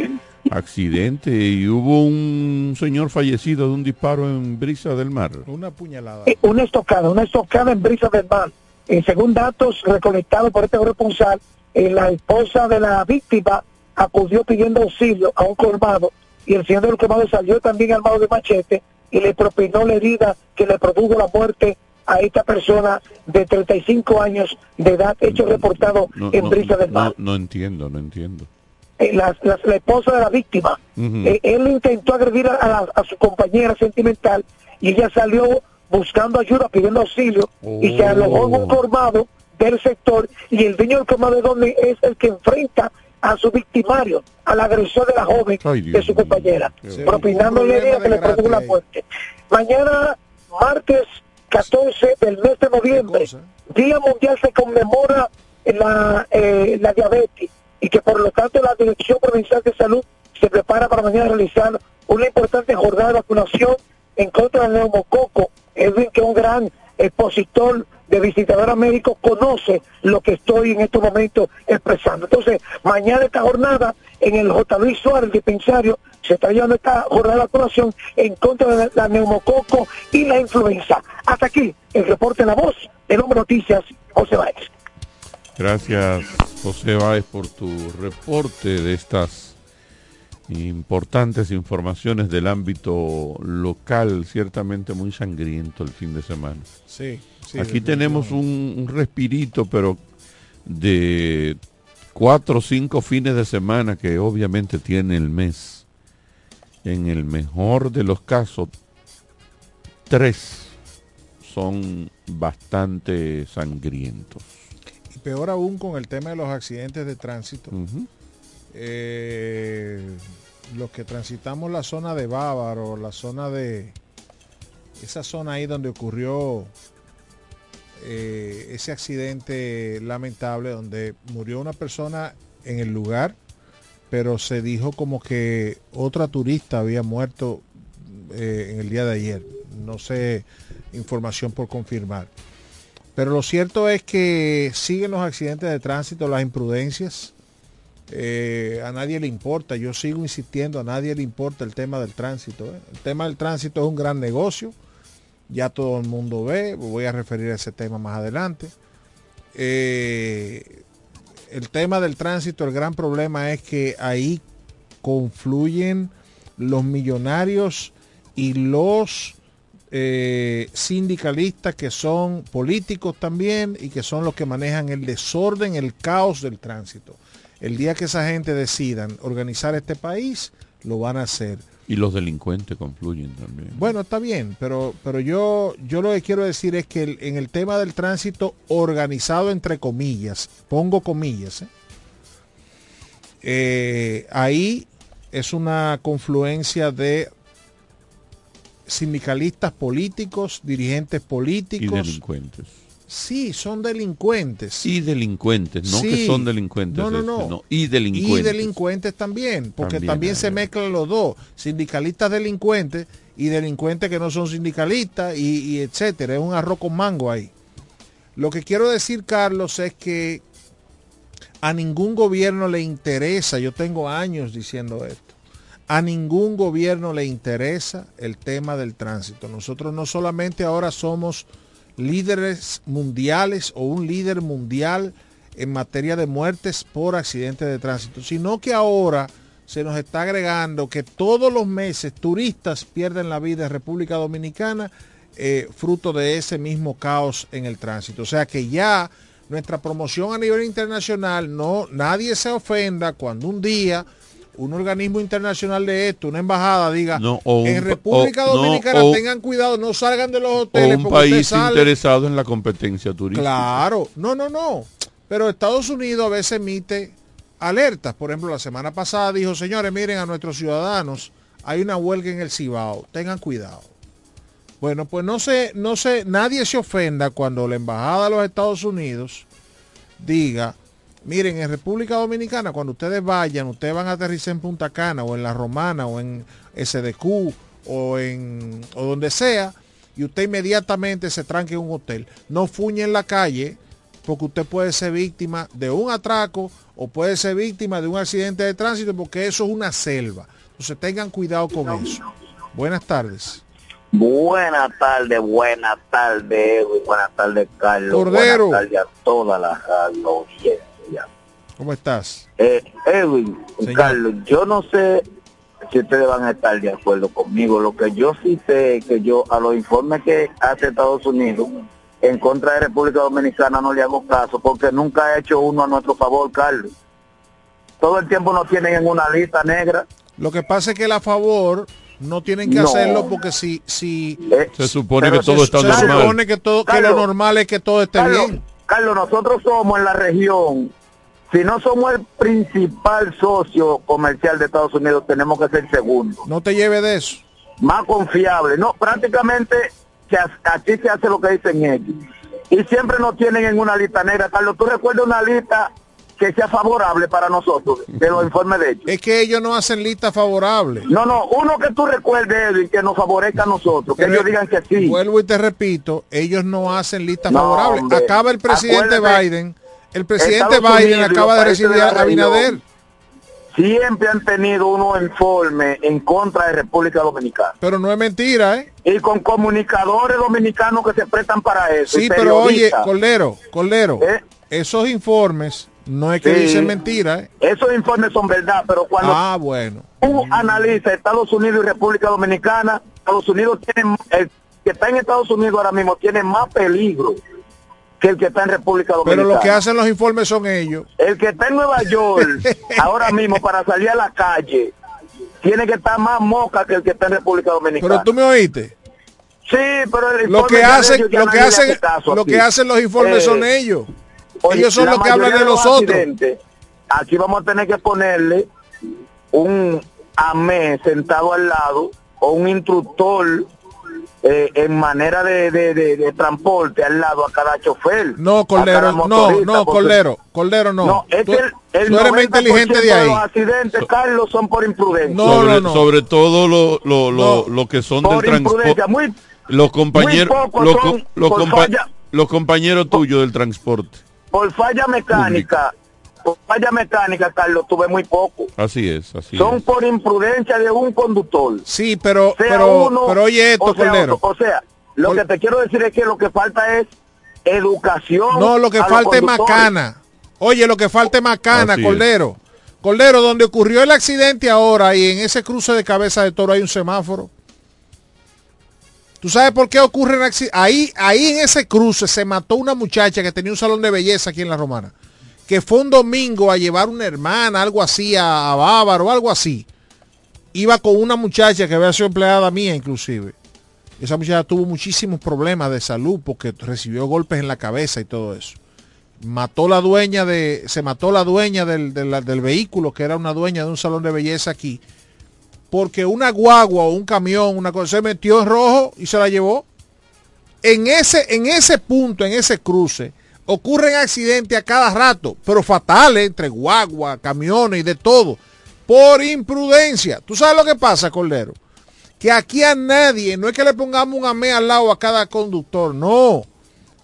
Speaker 5: Accidente y hubo un señor fallecido de un disparo en Brisa del Mar.
Speaker 7: Una puñalada.
Speaker 12: Eh, una estocada, una estocada en Brisa del Mar. Eh, según datos recolectados por este responsable, eh, la esposa de la víctima acudió pidiendo auxilio a un colmado y el señor del colmado salió también armado de machete y le propinó la herida que le produjo la muerte a esta persona de 35 años de edad, hecho reportado
Speaker 5: No,
Speaker 12: en
Speaker 5: no,
Speaker 12: Brisa del Mar.
Speaker 5: no, entiendo, no entiendo.
Speaker 12: Eh, la, la- la esposa de la víctima. Eh, él intentó agredir a, la- a su compañera sentimental y ella salió buscando ayuda, pidiendo auxilio y se alojó en un colmado del sector y el dueño del colmado de donde es el que enfrenta a su victimario, al agresor de la joven de su compañera,
Speaker 7: Sí,
Speaker 12: propinándole idea que le produjo la muerte. Mañana, martes 14 del mes de noviembre, Día Mundial se conmemora la, eh, la diabetes y que por lo tanto la Dirección Provincial de Salud se prepara para mañana realizar una importante jornada de vacunación en contra del neumococo. Edwin, que es un gran expositor de visitadores médicos, conoce lo que estoy en estos momentos expresando. Entonces, mañana esta jornada en el J. Luis Suárez, el dispensario, se está llevando esta jornada de vacunación en contra de la, neumococo y la influenza. Hasta aquí el reporte en la voz de Nombre Noticias, José Báez.
Speaker 5: Gracias, José Báez, por tu reporte de estas importantes informaciones del ámbito local, ciertamente muy sangriento el fin de semana.
Speaker 7: Sí, sí,
Speaker 5: Aquí tenemos un, un respirito, pero de cuatro o cinco fines de semana que obviamente tiene el mes. En el mejor de los casos, tres son bastante sangrientos.
Speaker 7: Y peor aún con el tema de los accidentes de tránsito. Eh, los que transitamos la zona de Bávaro, la zona de esa zona ahí donde ocurrió eh, ese accidente lamentable donde murió una persona en el lugar, pero se dijo como que otra turista había muerto eh, en el día de ayer. No sé, información por confirmar. Pero lo cierto es que siguen los accidentes de tránsito, las imprudencias. Eh, a nadie le importa, yo sigo insistiendo, a nadie le importa el tema del tránsito. ¿eh? El tema del tránsito es un gran negocio, ya todo el mundo ve, voy a referir a ese tema más adelante. Eh, el tema del tránsito, el gran problema es que ahí confluyen los millonarios y los sindicalistas que son políticos también y que son los que manejan el desorden, el caos del tránsito. El día que esa gente decidan organizar este país, lo van a hacer.
Speaker 5: Y los delincuentes confluyen también.
Speaker 7: Bueno, está bien, pero, pero yo, yo lo que quiero decir es que el- en el tema del tránsito organizado entre comillas, pongo comillas, ¿eh? Eh, ahí es una confluencia de sindicalistas políticos, dirigentes
Speaker 5: Y
Speaker 7: políticos.
Speaker 5: delincuentes.
Speaker 7: Sí, son delincuentes.
Speaker 5: Y delincuentes, no que son delincuentes.
Speaker 7: No, no,
Speaker 5: este,
Speaker 7: no.
Speaker 5: Y
Speaker 7: Y
Speaker 5: delincuentes.
Speaker 7: también, porque
Speaker 5: También
Speaker 7: se mezclan los dos, sindicalistas delincuentes y delincuentes que no son sindicalistas y, y etcétera, es un arroz con mango ahí. Lo que quiero decir, Carlos, es que a ningún gobierno le interesa, yo tengo años diciendo esto, a ningún gobierno le interesa el tema del tránsito. Nosotros no solamente ahora somos líderes mundiales o un líder mundial en materia de muertes por accidentes de tránsito, sino que ahora se nos está agregando que todos los meses turistas pierden la vida en República Dominicana eh, fruto de ese mismo caos en el tránsito. O sea que ya nuestra promoción a nivel internacional, no, nadie se ofenda cuando un día un organismo internacional de esto, una embajada diga,
Speaker 5: No, o un
Speaker 7: en República
Speaker 5: o- no,
Speaker 7: Dominicana
Speaker 5: o-
Speaker 7: tengan cuidado, no salgan de los
Speaker 5: O
Speaker 7: hoteles
Speaker 5: un
Speaker 7: porque usted
Speaker 5: país
Speaker 7: sale".
Speaker 5: interesado en la competencia turística.
Speaker 7: Claro, no, no, no. Pero Estados Unidos a veces emite alertas. Por ejemplo, la semana pasada dijo, señores, miren a nuestros ciudadanos, hay una huelga en el Cibao, tengan cuidado. Bueno, pues no sé, no sé, nadie se ofenda cuando la embajada de los Estados Unidos diga, miren, en República Dominicana, cuando ustedes vayan, ustedes van a aterrizar en Punta Cana o en La Romana o en SDQ o en o donde sea, y usted inmediatamente se tranque en un hotel. No fuñe en la calle, porque usted puede ser víctima de un atraco o puede ser víctima de un accidente de tránsito, porque eso es una selva. Entonces tengan cuidado con eso. Buenas tardes.
Speaker 13: Buenas tardes, buenas tardes, buenas tardes, Carlos.
Speaker 7: Cordero.
Speaker 13: Buenas tardes a toda la radio.
Speaker 7: ¿Cómo estás?
Speaker 13: Eh, Edwin, Carlos, yo no sé si ustedes van a estar de acuerdo conmigo. Lo que yo sí sé es que yo, a los informes que hace Estados Unidos, en contra de República Dominicana no le hago caso, porque nunca ha hecho uno a nuestro favor, Carlos. Todo el tiempo nos tienen en una lista negra.
Speaker 7: Lo que pasa es que a favor no tienen que
Speaker 13: No.
Speaker 7: hacerlo porque si si
Speaker 5: Se supone que todo
Speaker 7: se,
Speaker 5: está
Speaker 7: se
Speaker 5: normal.
Speaker 7: supone que todo que lo
Speaker 13: Carlos,
Speaker 7: normal es que todo esté
Speaker 13: Carlos,
Speaker 7: bien.
Speaker 13: Carlos, nosotros somos en la región, si no somos el principal socio comercial de Estados Unidos, tenemos que ser segundo.
Speaker 7: No te lleve de eso.
Speaker 13: Más confiable. No, prácticamente aquí se hace lo que dicen ellos. Y siempre nos tienen en una lista negra. Carlos, ¿tú recuerdas una lista que sea favorable para nosotros de los informes de ellos?
Speaker 7: Es que ellos no hacen lista favorable.
Speaker 13: No, no, uno que tú recuerdes, Edwin, que nos favorezca a nosotros, que
Speaker 7: Pero-
Speaker 13: ellos digan que sí.
Speaker 7: Vuelvo y te repito, ellos no hacen lista
Speaker 13: No,
Speaker 7: favorable.
Speaker 13: hombre.
Speaker 7: Acaba el presidente Biden, el presidente
Speaker 13: Estados
Speaker 7: Biden
Speaker 13: Unidos
Speaker 7: acaba de recibir a Abinader.
Speaker 13: Siempre han tenido unos informes en contra de República Dominicana.
Speaker 7: Pero no es mentira, ¿eh?
Speaker 13: Y con comunicadores dominicanos que se prestan para eso.
Speaker 7: Sí, pero oye. Cordero, Cordero,
Speaker 13: ¿Eh?
Speaker 7: esos informes no es que
Speaker 13: Sí.
Speaker 7: dicen mentira, ¿eh?
Speaker 13: Esos informes son verdad, pero cuando
Speaker 7: Ah, bueno.
Speaker 13: tú analizas Estados Unidos y República Dominicana, Estados Unidos tiene, el que está en Estados Unidos ahora mismo tiene más peligro que el que está en República Dominicana.
Speaker 7: Pero lo que hacen los informes son ellos.
Speaker 13: El que está en Nueva York ahora mismo para salir a la calle tiene que estar más moca que el que está en República Dominicana.
Speaker 7: Pero tú me oíste.
Speaker 13: Sí, pero el
Speaker 7: Lo que
Speaker 13: de
Speaker 7: hacen, lo que hacen, lo
Speaker 13: aquí.
Speaker 7: que hacen los informes
Speaker 13: Eh,
Speaker 7: son ellos.
Speaker 13: Oye,
Speaker 7: ellos son los que hablan
Speaker 13: mayoría
Speaker 7: de los otros.
Speaker 13: Aquí vamos a tener que ponerle un AME sentado al lado o un instructor eh, en manera de, de- de- de transporte al lado a cada chofer.
Speaker 7: No, Cordero, no, no,
Speaker 13: porque-
Speaker 7: Cordero, Cordero no.
Speaker 13: No, es
Speaker 7: tú,
Speaker 13: que el, el
Speaker 7: tú eres más
Speaker 13: 90%
Speaker 7: inteligente de ahí.
Speaker 13: los accidentes, Carlos, son por imprudencia.
Speaker 7: No,
Speaker 5: sobre,
Speaker 7: no, no.
Speaker 5: sobre todo lo, lo, lo, lo que son
Speaker 13: Por
Speaker 5: del
Speaker 13: imprudencia,
Speaker 5: transporte.
Speaker 13: muy,
Speaker 5: Los compañeros,
Speaker 13: muy
Speaker 5: los,
Speaker 13: son
Speaker 5: los compa-
Speaker 13: falla.
Speaker 5: los compañeros tuyos del transporte.
Speaker 13: por falla mecánica, por falla mecánica, Carlos, tuve muy poco.
Speaker 5: Así es, así
Speaker 13: Son
Speaker 5: es.
Speaker 13: por imprudencia de un conductor.
Speaker 7: Sí, pero,
Speaker 13: sea
Speaker 7: pero,
Speaker 13: uno
Speaker 7: pero oye esto,
Speaker 13: o sea otro. O sea, lo que te quiero decir es que lo que falta es educación.
Speaker 7: No, lo que falta es macana. Oye, lo que falta es macana,
Speaker 5: Así es.
Speaker 7: Cordero. Cordero, donde ocurrió el accidente ahora y en ese cruce de cabeza de toro hay un semáforo. ¿Tú sabes por qué ocurre un accidente? Ahí, ahí en ese cruce se mató una muchacha que tenía un salón de belleza aquí en La Romana. Que fue un domingo a llevar una hermana, algo así, a, Bávaro, algo así. Iba con una muchacha que había sido empleada mía inclusive. Esa muchacha tuvo muchísimos problemas de salud porque recibió golpes en la cabeza y todo eso. Mató la dueña de, se mató la dueña del, del- del vehículo, que era una dueña de un salón de belleza aquí, porque una guagua o un camión, una cosa, se metió en rojo y se la llevó. En ese, en ese punto, en ese cruce, ocurren accidentes a cada rato, pero fatales, entre guagua, camiones y de todo, por imprudencia. ¿Tú sabes lo que pasa, Cordero? que aquí a nadie, no es que le pongamos un AME al lado a cada conductor, no.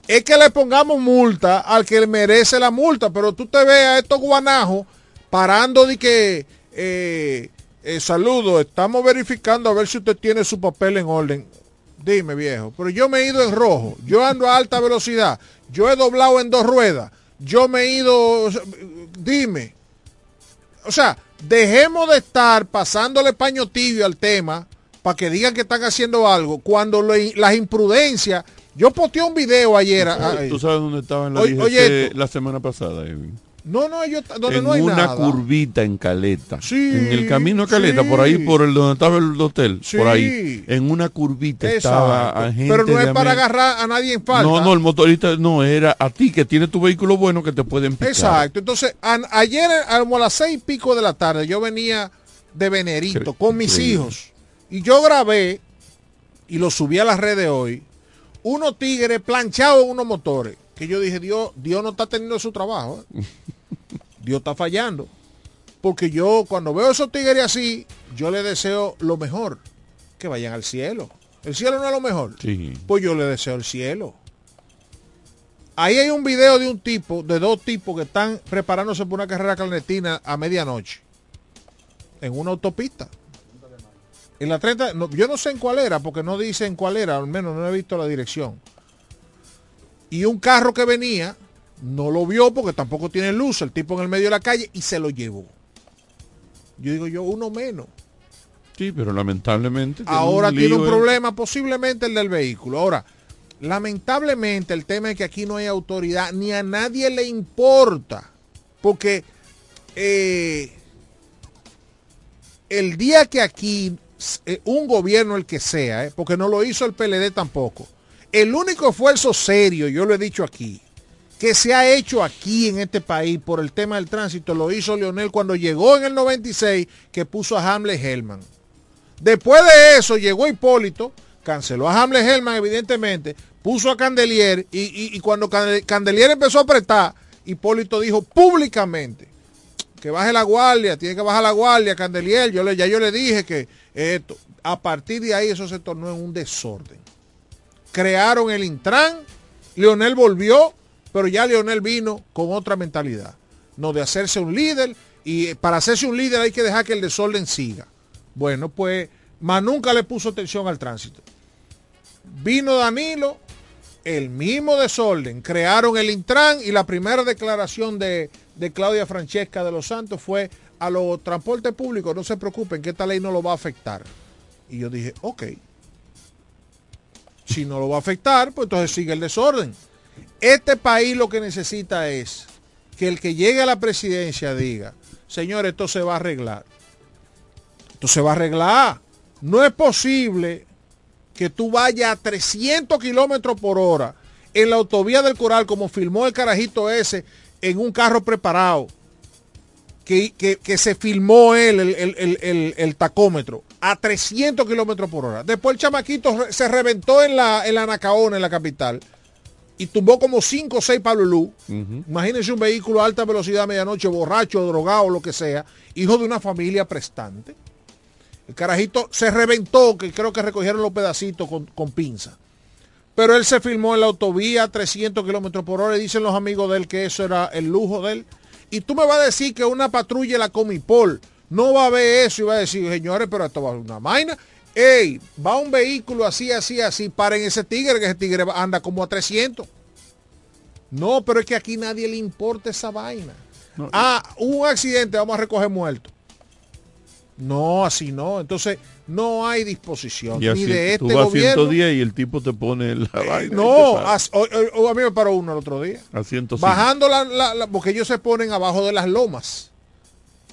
Speaker 7: Es que le pongamos multa al que merece la multa, pero tú te ves a estos guanajos parando de que, eh, eh, saludo, estamos verificando a ver si usted tiene su papel en orden. Dime, viejo, pero yo me he ido en rojo, yo ando a alta velocidad, yo he doblado en dos ruedas, yo me he ido, dime. O sea, dejemos de estar pasándole paño tibio al tema para que digan que están haciendo algo cuando lo- las imprudencias. Yo posteé un video ayer. ah,
Speaker 5: ¿Tú sabes dónde estaba en la
Speaker 7: Oye,
Speaker 5: DGC
Speaker 7: oye esto.
Speaker 5: la semana pasada, Edwin?
Speaker 7: No, no, yo, donde
Speaker 5: en
Speaker 7: no hay
Speaker 5: una
Speaker 7: nada.
Speaker 5: curvita en Caleta.
Speaker 7: Sí,
Speaker 5: en el camino a Caleta,
Speaker 7: sí.
Speaker 5: por ahí, por el donde estaba el hotel.
Speaker 7: Sí.
Speaker 5: Por ahí. En una curvita
Speaker 7: Exacto.
Speaker 5: estaba gente
Speaker 7: Pero no es para agarrar a nadie en falta.
Speaker 5: No, no, el motorista no, era a ti que tiene tu vehículo bueno que te pueden picar.
Speaker 7: Exacto. Entonces, ayer a- como a las seis y pico de la tarde, yo venía de Venerito con mis hijos. Y yo grabé, y lo subí a las redes hoy, unos tigres planchados en unos motores. Que yo dije, Dios, Dios no está teniendo su trabajo. ¿eh? Dios está fallando. Porque yo cuando veo esos tigres así, yo les deseo lo mejor. Que vayan al cielo. El cielo no es lo mejor.
Speaker 5: Sí.
Speaker 7: Pues yo le deseo el cielo. Ahí hay un video de un tipo, de dos tipos que están preparándose por una carrera clandestina a medianoche. En una autopista. En la 30, no, yo no sé en cuál era, porque no dice en cuál era, al menos no he visto la dirección. Y un carro que venía, no lo vio porque tampoco tiene luz, el tipo en el medio de la calle, y se lo llevó. Yo digo yo, uno menos.
Speaker 5: Sí, pero lamentablemente. tiene
Speaker 7: Ahora tiene un problema, posiblemente el del vehículo. Ahora, Lamentablemente el tema es que aquí no hay autoridad, ni a nadie le importa, porque eh, el día que aquí eh, un gobierno, el que sea, eh, porque no lo hizo el PLD tampoco, el único esfuerzo serio, yo lo he dicho aquí, que se ha hecho aquí en este país por el tema del tránsito, lo hizo Leonel cuando llegó en el 96, que puso a Hamlet Hellman. Después de eso llegó Hipólito, canceló a Hamlet Hellman, evidentemente, puso a Candelier y, cuando Candelier empezó a apretar, Hipólito dijo públicamente que baje la guardia, tiene que bajar la guardia, Candelier, yo le, ya yo le dije que esto, a partir de ahí eso se tornó en un desorden. Crearon el Intran, Leonel volvió, pero ya Leonel vino con otra mentalidad, no de hacerse un líder, y para hacerse un líder hay que dejar que el desorden siga. Bueno, pues, más nunca le puso atención al tránsito. Vino Danilo, el mismo desorden, crearon el Intran y la primera declaración de, Claudia Francesca de los Santos fue a los transportes públicos, no se preocupen que esta ley no lo va a afectar. Y yo dije, ok, si no lo va a afectar, pues entonces sigue el desorden. Este país lo que necesita es que el que llegue a la presidencia diga, señor, esto se va a arreglar. Esto se va a arreglar. No es posible que tú vayas a 300 kilómetros por hora en la autovía del Coral, como filmó el carajito ese en un carro preparado, que, se filmó él, el, tacómetro, a 300 kilómetros por hora. Después el chamaquito se reventó en la, en la Nacaona, en la capital, y tumbó como 5 o 6 Pablo Luz. Imagínense un vehículo a alta velocidad medianoche, borracho, drogado, lo que sea, hijo de una familia prestante. El carajito se reventó, que creo que recogieron los pedacitos con, pinza. Pero él se filmó en la autovía a 300 kilómetros por hora y dicen los amigos de él que eso era el lujo de él. Y tú me vas a decir que una patrulla la Comipol no va a ver eso y va a decir, señores, pero esto va a ser una vaina. Ey, va un vehículo así, así, así, paren ese tigre, que ese tigre anda como a 300. No, pero es que aquí nadie le importa esa vaina. ah, un accidente, vamos a recoger muertos. No, así no. Entonces, no hay disposición ni de este tú vas gobierno.
Speaker 5: 110 y el tipo te pone la eh, vaina.
Speaker 7: No, a, mí me paró uno el otro día.
Speaker 5: A 105.
Speaker 7: Bajando la, porque ellos se ponen abajo de las lomas.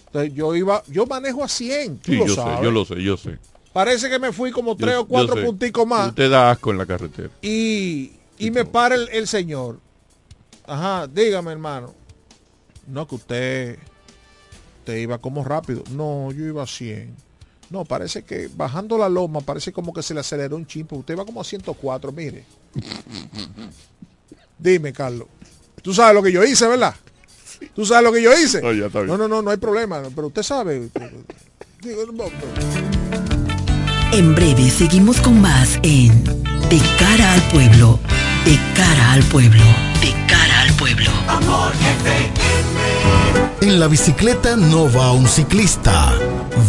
Speaker 7: Entonces, yo iba, yo manejo a 100.
Speaker 5: sí, yo sé, yo lo sé, yo sé.
Speaker 7: Parece que me fui como tres o cuatro punticos más.
Speaker 5: Usted da asco en la carretera.
Speaker 7: Y, y me para el, el señor. Ajá, dígame, hermano. No, que usted iba como rápido. No, yo iba a 100. No, parece que bajando la loma, parece como que se le aceleró un chimpo. Usted va como a 104, mire. Dime, Carlos. Tú sabes lo que yo hice, ¿verdad? ¿Tú sabes lo que yo hice? No, no, no, no hay problema. Pero usted sabe.
Speaker 8: En breve seguimos con más en De cara al pueblo. De cara al pueblo. De cara al pueblo. Amor,
Speaker 9: en la bicicleta no va un ciclista,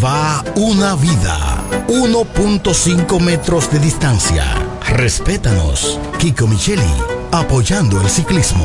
Speaker 9: va una vida. 1.5 metros de distancia. Respétanos. Kiko Micheli, apoyando el ciclismo.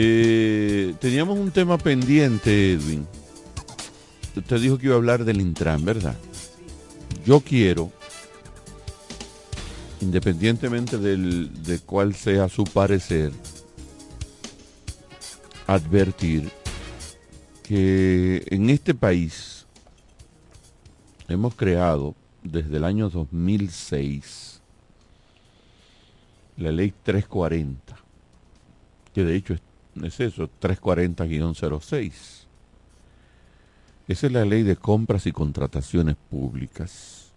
Speaker 5: Eh, teníamos un tema pendiente, Edwin. Usted dijo que iba a hablar del Intran, ¿verdad? Yo quiero, independientemente del, de cuál sea su parecer, advertir que en este país hemos creado desde el año 2006 la ley 340, que de hecho es es eso, 340-06. Esa es la ley de compras y contrataciones públicas.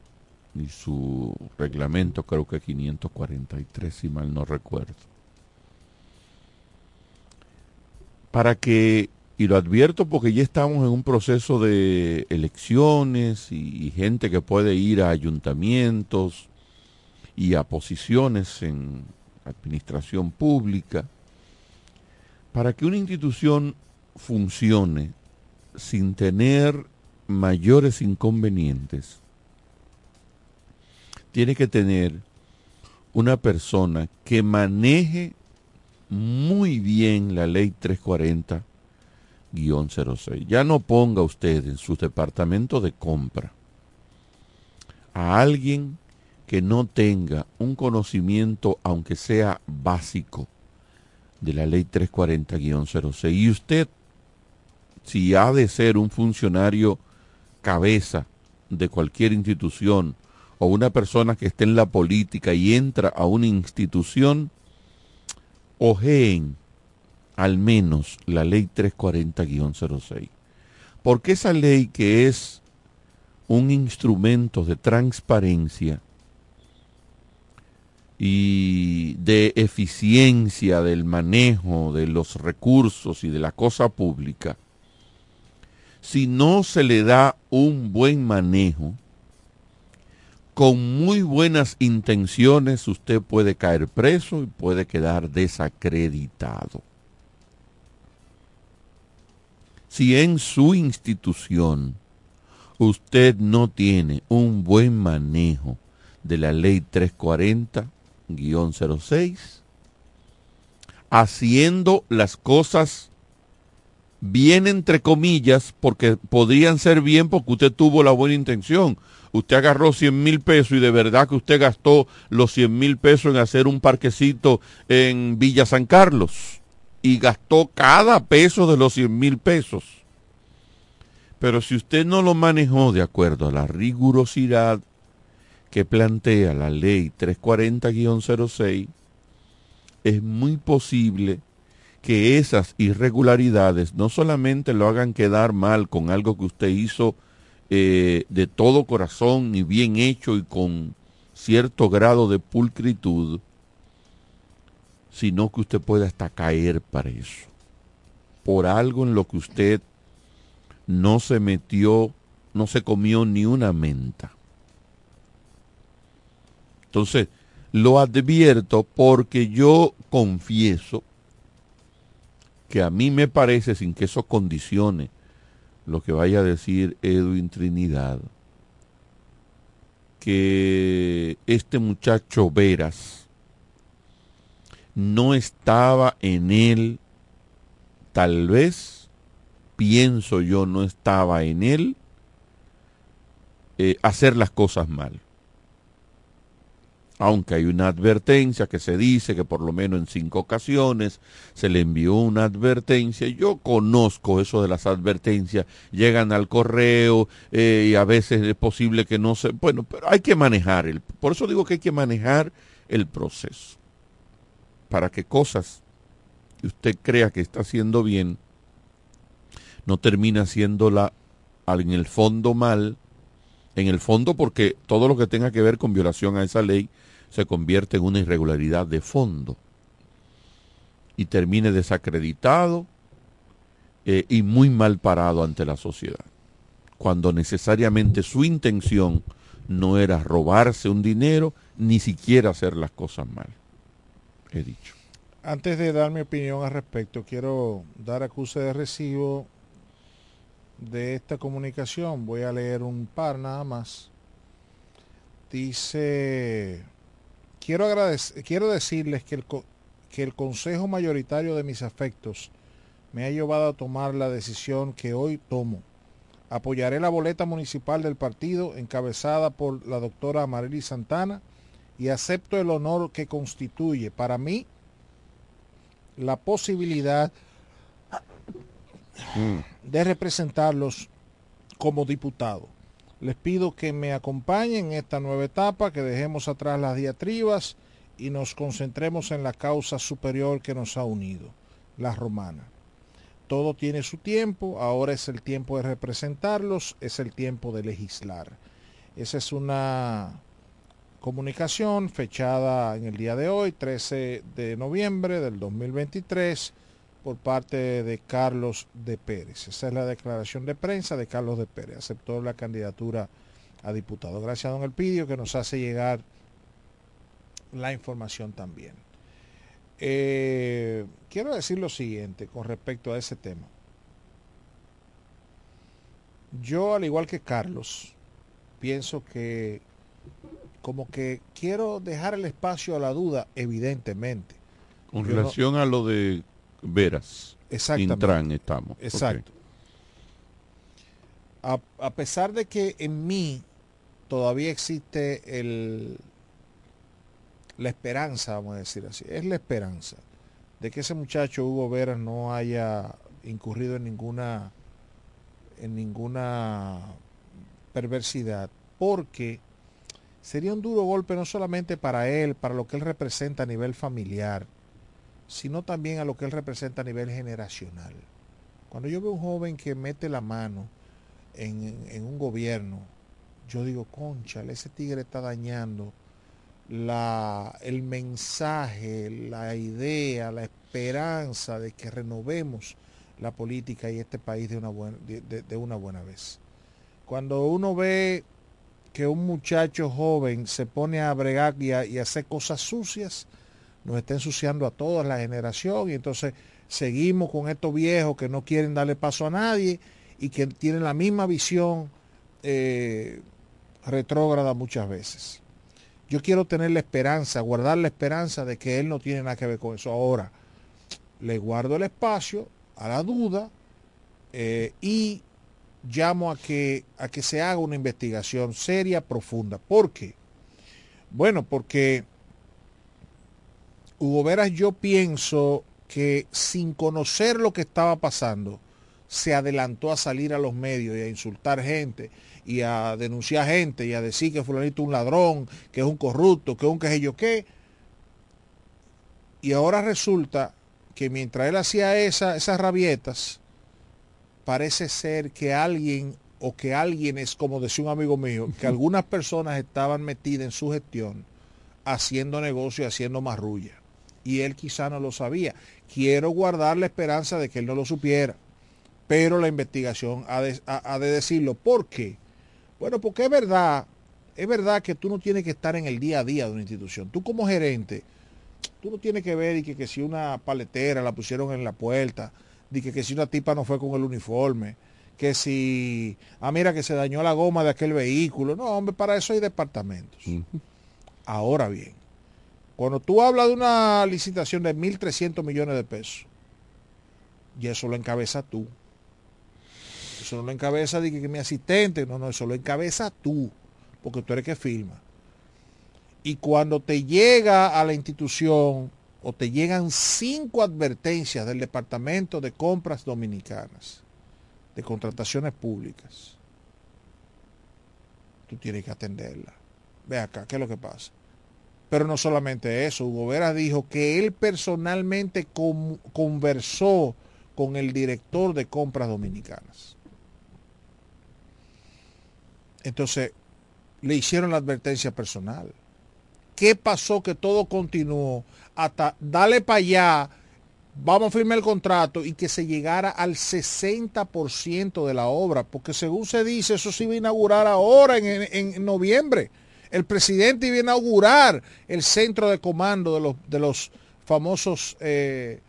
Speaker 5: Y su reglamento creo que 543, si mal no recuerdo. Para que, y lo advierto porque ya estamos en un proceso de elecciones y, y gente que puede ir a ayuntamientos y a posiciones en administración pública para que una institución funcione sin tener mayores inconvenientes, tiene que tener una persona que maneje muy bien la ley 340-06. Ya no ponga usted en su departamento de compra a alguien que no tenga un conocimiento, aunque sea básico, de la ley 340-06. Y usted, si ha de ser un funcionario cabeza de cualquier institución o una persona que esté en la política y entra a una institución, ojeen al menos la ley 340-06. Porque esa ley que es un instrumento de transparencia y de eficiencia del manejo de los recursos y de la cosa pública, si no se le da un buen manejo, con muy buenas intenciones usted puede caer preso y puede quedar desacreditado. Si en su institución usted no tiene un buen manejo de la ley 340-06, haciendo las cosas bien entre comillas, porque podrían ser bien porque usted tuvo la buena intención. Usted agarró 100 mil pesos y de verdad que usted gastó los 100 mil pesos en hacer un parquecito en Villa San Carlos y gastó cada peso de los 100 mil pesos. Pero si usted no lo manejó de acuerdo a la rigurosidad que plantea la ley 340-06, es muy posible que esas irregularidades no solamente lo hagan quedar mal con algo que usted hizo eh, de todo corazón y bien hecho y con cierto grado de pulcritud, sino que usted pueda hasta caer para eso, por algo en lo que usted no se metió, no se comió ni una menta. Entonces, lo advierto porque yo confieso que a mí me parece, sin que eso condicione lo que vaya a decir Edwin Trinidad, que este muchacho Veras no estaba en él, tal vez, pienso yo, no estaba en él eh, hacer las cosas mal aunque hay una advertencia que se dice que por lo menos en cinco ocasiones se le envió una advertencia. Yo conozco eso de las advertencias, llegan al correo eh, y a veces es posible que no se... Bueno, pero hay que manejar, el, por eso digo que hay que manejar el proceso, para que cosas que usted crea que está haciendo bien, no termine haciéndola en el fondo mal, en el fondo porque todo lo que tenga que ver con violación a esa ley se convierte en una irregularidad de fondo y termine desacreditado eh, y muy mal parado ante la sociedad, cuando necesariamente su intención no era robarse un dinero ni siquiera hacer las cosas mal. He dicho.
Speaker 7: Antes de dar mi opinión al respecto, quiero dar acuse de recibo de esta comunicación. Voy a leer un par nada más. Dice Quiero, agradecer, quiero decirles que el, que el consejo mayoritario de mis afectos me ha llevado a tomar la decisión que hoy tomo. Apoyaré la boleta municipal del partido encabezada por la doctora Amarili Santana y acepto el honor que constituye para mí la posibilidad de representarlos como diputado. Les pido que me acompañen en esta nueva etapa, que dejemos atrás las diatribas y nos concentremos en la causa superior que nos ha unido, la romana. Todo tiene su tiempo, ahora es el tiempo de representarlos, es el tiempo de legislar. Esa es una comunicación fechada en el día de hoy, 13 de noviembre del 2023 por parte de Carlos de Pérez. Esa es la declaración de prensa de Carlos de Pérez. Aceptó la candidatura a diputado. Gracias a don Elpidio que nos hace llegar la información también. Eh, quiero decir lo siguiente con respecto a ese tema. Yo, al igual que Carlos, pienso que como que quiero dejar el espacio a la duda, evidentemente.
Speaker 5: Con relación a lo de Veras.
Speaker 7: Exactamente.
Speaker 5: estamos.
Speaker 7: Exacto. A, a, pesar de que en mí todavía existe el, la esperanza, vamos a decir así, es la esperanza de que ese muchacho Hugo Veras no haya incurrido en ninguna en ninguna perversidad, porque sería un duro golpe no solamente para él, para lo que él representa a nivel familiar, sino también a lo que él representa a nivel generacional. Cuando yo veo un joven que mete la mano en, en un gobierno, yo digo, concha, ese tigre está dañando la, el mensaje, la idea, la esperanza de que renovemos la política y este país de una buena, de, de una buena vez. Cuando uno ve que un muchacho joven se pone a bregar y a, y a hacer cosas sucias, nos está ensuciando a toda la generación y entonces seguimos con estos viejos que no quieren darle paso a nadie y que tienen la misma visión eh, retrógrada muchas veces. Yo quiero tener la esperanza, guardar la esperanza de que él no tiene nada que ver con eso. Ahora, le guardo el espacio a la duda eh, y llamo a que, a que se haga una investigación seria, profunda. ¿Por qué? Bueno, porque Hugo Veras yo pienso que sin conocer lo que estaba pasando, se adelantó a salir a los medios y a insultar gente y a denunciar gente y a decir que fulanito es un ladrón, que es un corrupto, que es un que yo qué. Y ahora resulta que mientras él hacía esa, esas rabietas, parece ser que alguien o que alguien es, como decía un amigo mío, que algunas personas estaban metidas en su gestión haciendo negocio y haciendo marrulla. Y él quizá no lo sabía. Quiero guardar la esperanza de que él no lo supiera. Pero la investigación ha de, ha, ha de decirlo. ¿Por qué? Bueno, porque es verdad, es verdad que tú no tienes que estar en el día a día de una institución. Tú como gerente, tú no tienes que ver y que, que si una paletera la pusieron en la puerta, de que, que si una tipa no fue con el uniforme, que si, ah, mira que se dañó la goma de aquel vehículo. No, hombre, para eso hay departamentos. Uh-huh. Ahora bien, cuando tú hablas de una licitación de 1.300 millones de pesos, y eso lo encabeza tú. Eso no lo encabeza que, que mi asistente, no, no, eso lo encabeza tú, porque tú eres que firma. Y cuando te llega a la institución o te llegan cinco advertencias del Departamento de Compras Dominicanas, de contrataciones públicas, tú tienes que atenderla. Ve acá, ¿qué es lo que pasa? Pero no solamente eso, Hugo Vera dijo que él personalmente con, conversó con el director de compras dominicanas. Entonces, le hicieron la advertencia personal. ¿Qué pasó que todo continuó hasta dale para allá, vamos a firmar el contrato y que se llegara al 60% de la obra? Porque según se dice, eso se iba a inaugurar ahora en, en, en noviembre. El presidente iba a inaugurar el centro de comando de los, de los famosos eh,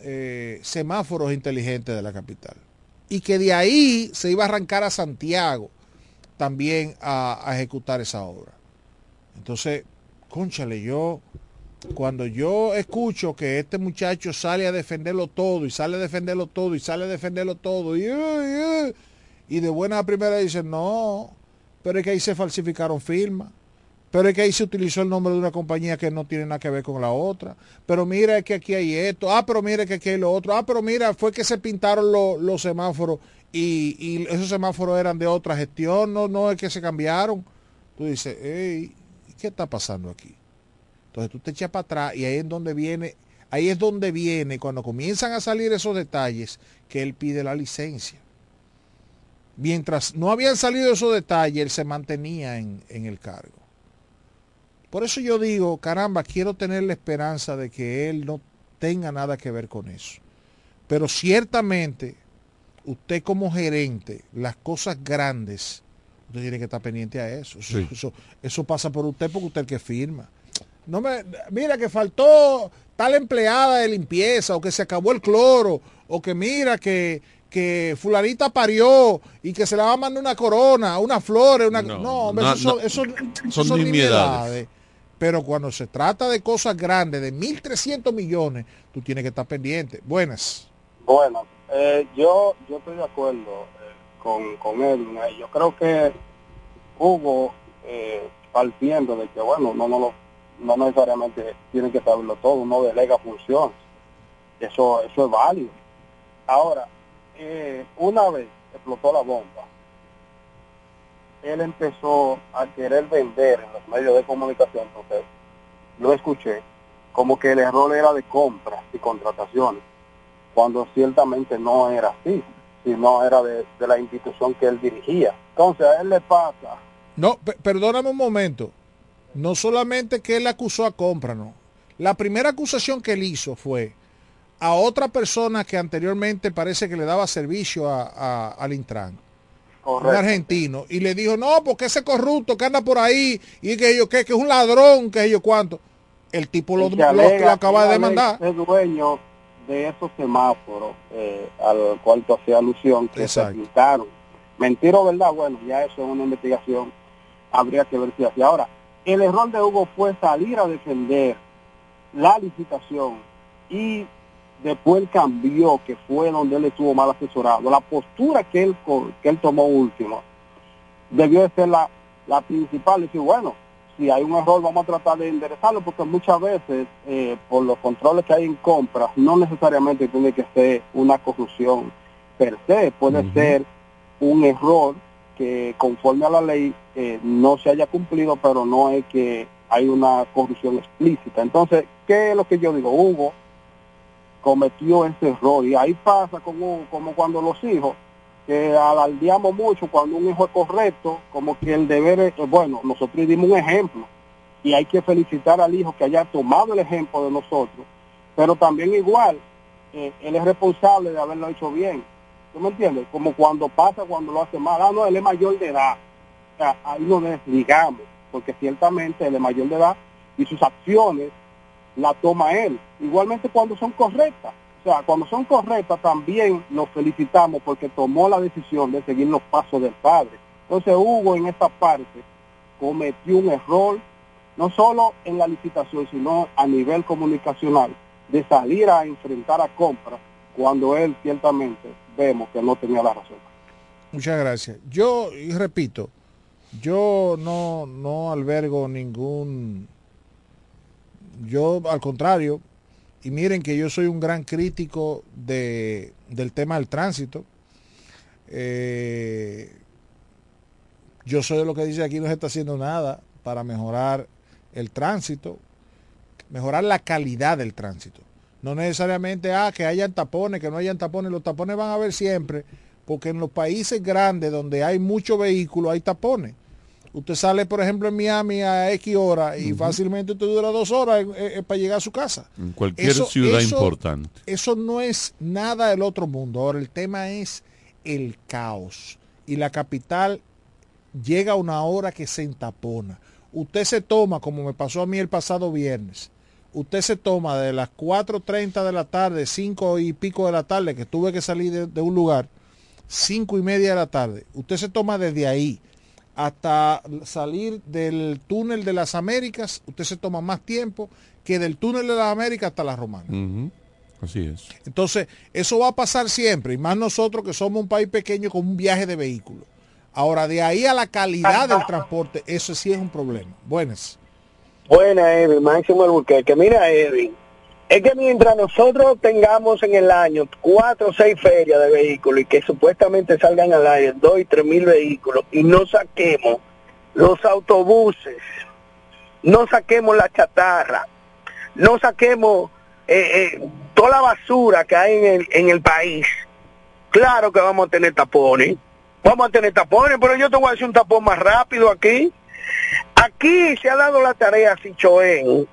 Speaker 7: eh, semáforos inteligentes de la capital. Y que de ahí se iba a arrancar a Santiago también a, a ejecutar esa obra. Entonces, conchale, yo, cuando yo escucho que este muchacho sale a defenderlo todo y sale a defenderlo todo y sale a defenderlo todo y, y, de buena primera dice, no, pero es que ahí se falsificaron firmas, pero es que ahí se utilizó el nombre de una compañía que no tiene nada que ver con la otra, pero mira es que aquí hay esto, ah, pero mira que aquí hay lo otro, ah, pero mira, fue que se pintaron lo, los semáforos y, y, esos semáforos eran de otra gestión, no, no es que se cambiaron. Tú dices, hey, ¿qué está pasando aquí? Entonces tú te echas para atrás y ahí es donde viene, ahí es donde viene, cuando comienzan a salir esos detalles, que él pide la licencia mientras no habían salido esos detalles, él se mantenía en, en, el cargo. Por eso yo digo, caramba, quiero tener la esperanza de que él no tenga nada que ver con eso. Pero ciertamente, usted como gerente, las cosas grandes, usted tiene que estar pendiente a eso. Eso, sí. eso, eso pasa por usted porque usted es el que firma. No me, mira que faltó tal empleada de limpieza o que se acabó el cloro o que mira que que fulanita parió y que se le va a mandar una corona, una flor, una... No, no, hombre, no, eso, no, eso, eso, son, nimiedades. Pero cuando se trata de cosas grandes, de 1.300 millones, tú tienes que estar pendiente. Buenas.
Speaker 14: Bueno, eh, yo, yo estoy de acuerdo eh, con, con él. Yo creo que Hugo, eh, partiendo de que, bueno, no, no, lo, no necesariamente tiene que saberlo todo, no delega funciones. Eso, eso es válido. Ahora, eh, una vez explotó la bomba, él empezó a querer vender en los medios de comunicación, porque lo escuché, como que el error era de compras y contrataciones, cuando ciertamente no era así, sino era de, de la institución que él dirigía. Entonces a él le pasa
Speaker 7: No, pe- perdóname un momento. No solamente que él acusó a compra, no. La primera acusación que él hizo fue a otra persona que anteriormente parece que le daba servicio a, a- al Intran. Un argentino. Y le dijo, no, porque ese corrupto que anda por ahí y que yo que, que es un ladrón, que yo cuánto. El tipo lo,
Speaker 14: se alega
Speaker 7: lo acaba de demandar.
Speaker 14: Es dueño de esos semáforos eh, al cual tú hacías alusión que se
Speaker 7: Exacto.
Speaker 14: pintaron. Mentira o verdad, bueno, ya eso es una investigación, habría que ver si así. Ahora, el error de Hugo fue salir a defender la licitación y después él cambió, que fue donde él estuvo mal asesorado. La postura que él, que él tomó último debió de ser la, la principal, decir, bueno, si hay un error vamos a tratar de enderezarlo, porque muchas veces eh, por los controles que hay en compras, no necesariamente tiene que ser una corrupción per se, puede ser un error que conforme a la ley eh, no se haya cumplido, pero no es que hay una corrupción explícita. Entonces, ¿qué es lo que yo digo? Hugo cometió ese error y ahí pasa como, como cuando los hijos que alardeamos mucho cuando un hijo es correcto, como que el deber es, bueno, nosotros dimos un ejemplo y hay que felicitar al hijo que haya tomado el ejemplo de nosotros, pero también igual, eh, él es responsable de haberlo hecho bien. ¿Tú me entiendes? Como cuando pasa, cuando lo hace mal, ah, no, él es mayor de edad. O sea, ahí nos desligamos, porque ciertamente él es mayor de edad y sus acciones la toma él. Igualmente cuando son correctas. O sea, cuando son correctas también nos felicitamos porque tomó la decisión de seguir los pasos del padre. Entonces Hugo en esta parte cometió un error, no solo en la licitación, sino a nivel comunicacional, de salir a enfrentar a compras cuando él ciertamente vemos que no tenía la razón.
Speaker 7: Muchas gracias. Yo, y repito, yo no, no albergo ningún... Yo, al contrario, y miren que yo soy un gran crítico de, del tema del tránsito. Eh, yo soy de lo que dice aquí no se está haciendo nada para mejorar el tránsito, mejorar la calidad del tránsito. No necesariamente, ah, que hayan tapones, que no hayan tapones, los tapones van a haber siempre, porque en los países grandes donde hay muchos vehículos hay tapones. Usted sale, por ejemplo, en Miami a X hora y fácilmente usted dura dos horas eh, eh, para llegar a su casa.
Speaker 5: En cualquier
Speaker 7: Eso-
Speaker 5: ciudad
Speaker 7: eso-
Speaker 5: importante.
Speaker 7: Eso no es nada del otro mundo. Ahora el tema es el caos. Y la capital llega a una hora que se entapona. Usted se toma, como me pasó a mí el pasado viernes, usted se toma de las 4.30 de la tarde, 5 y pico de la tarde, que tuve que salir de, de un lugar, 5 y media de la tarde, usted se toma desde ahí hasta salir del túnel de las Américas, usted se toma más tiempo que del túnel de las Américas hasta la Romana.
Speaker 5: Así es.
Speaker 7: Entonces, eso va a pasar siempre, y más nosotros que somos un país pequeño con un viaje de vehículos. Ahora, de ahí a la calidad del transporte, eso sí es un problema. Buenas.
Speaker 15: Buena, Edwin, Máximo Albuquerque. Mira, Edwin, es que mientras nosotros tengamos en el año cuatro o seis ferias de vehículos y que supuestamente salgan al aire dos y tres mil vehículos y no saquemos los autobuses, no saquemos la chatarra, no saquemos eh, eh, toda la basura que hay en el, en el país, claro que vamos a tener tapones, vamos a tener tapones, pero yo te voy a decir un tapón más rápido aquí. Aquí se ha dado la tarea, Sichoén,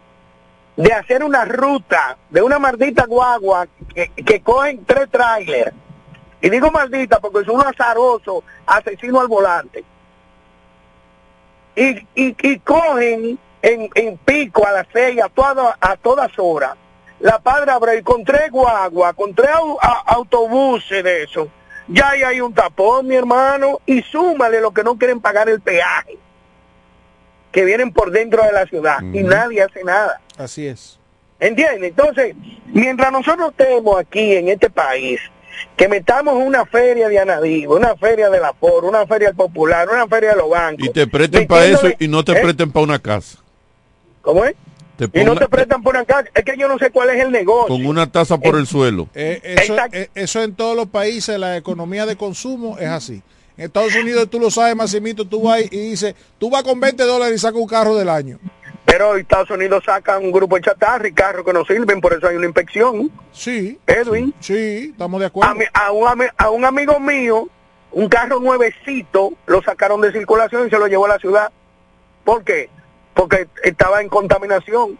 Speaker 15: de hacer una ruta de una maldita guagua que, que cogen tres trailers. Y digo maldita porque es un azaroso asesino al volante. Y, y, cogen en, en pico a las seis, a, toda- a todas horas, la padre Abreu con tres guaguas, con tres autobuses de eso. Ya ahí hay un tapón, mi hermano, y súmale lo que no quieren pagar el peaje que vienen por dentro de la ciudad y nadie hace nada.
Speaker 7: Así es.
Speaker 15: ¿Entiendes? Entonces, mientras nosotros estemos aquí en este país, que metamos una feria de Anadivo, una feria de la POR, una feria del Popular, una feria de los bancos.
Speaker 5: Y te presten para eso y no te
Speaker 15: ¿Eh?
Speaker 5: presten para una casa.
Speaker 15: ¿Cómo es?
Speaker 5: Te
Speaker 15: Y no te prestan por acá. Es que yo no sé cuál es el negocio.
Speaker 5: con una taza por el suelo.
Speaker 7: Eh, eso, eh, eso en todos los países, la economía de consumo es así. En Estados Unidos tú lo sabes, Massimito, tú vas y dices, tú vas con 20 dólares y sacas un carro del año.
Speaker 15: Pero Estados Unidos saca un grupo de chatarra y carros que no sirven, por eso hay una inspección.
Speaker 7: Sí.
Speaker 15: Edwin.
Speaker 7: Sí, estamos de acuerdo.
Speaker 15: A, mi- a un, a un amigo mío, un carro nuevecito, lo sacaron de circulación y se lo llevó a la ciudad. ¿Por qué? Porque estaba en contaminación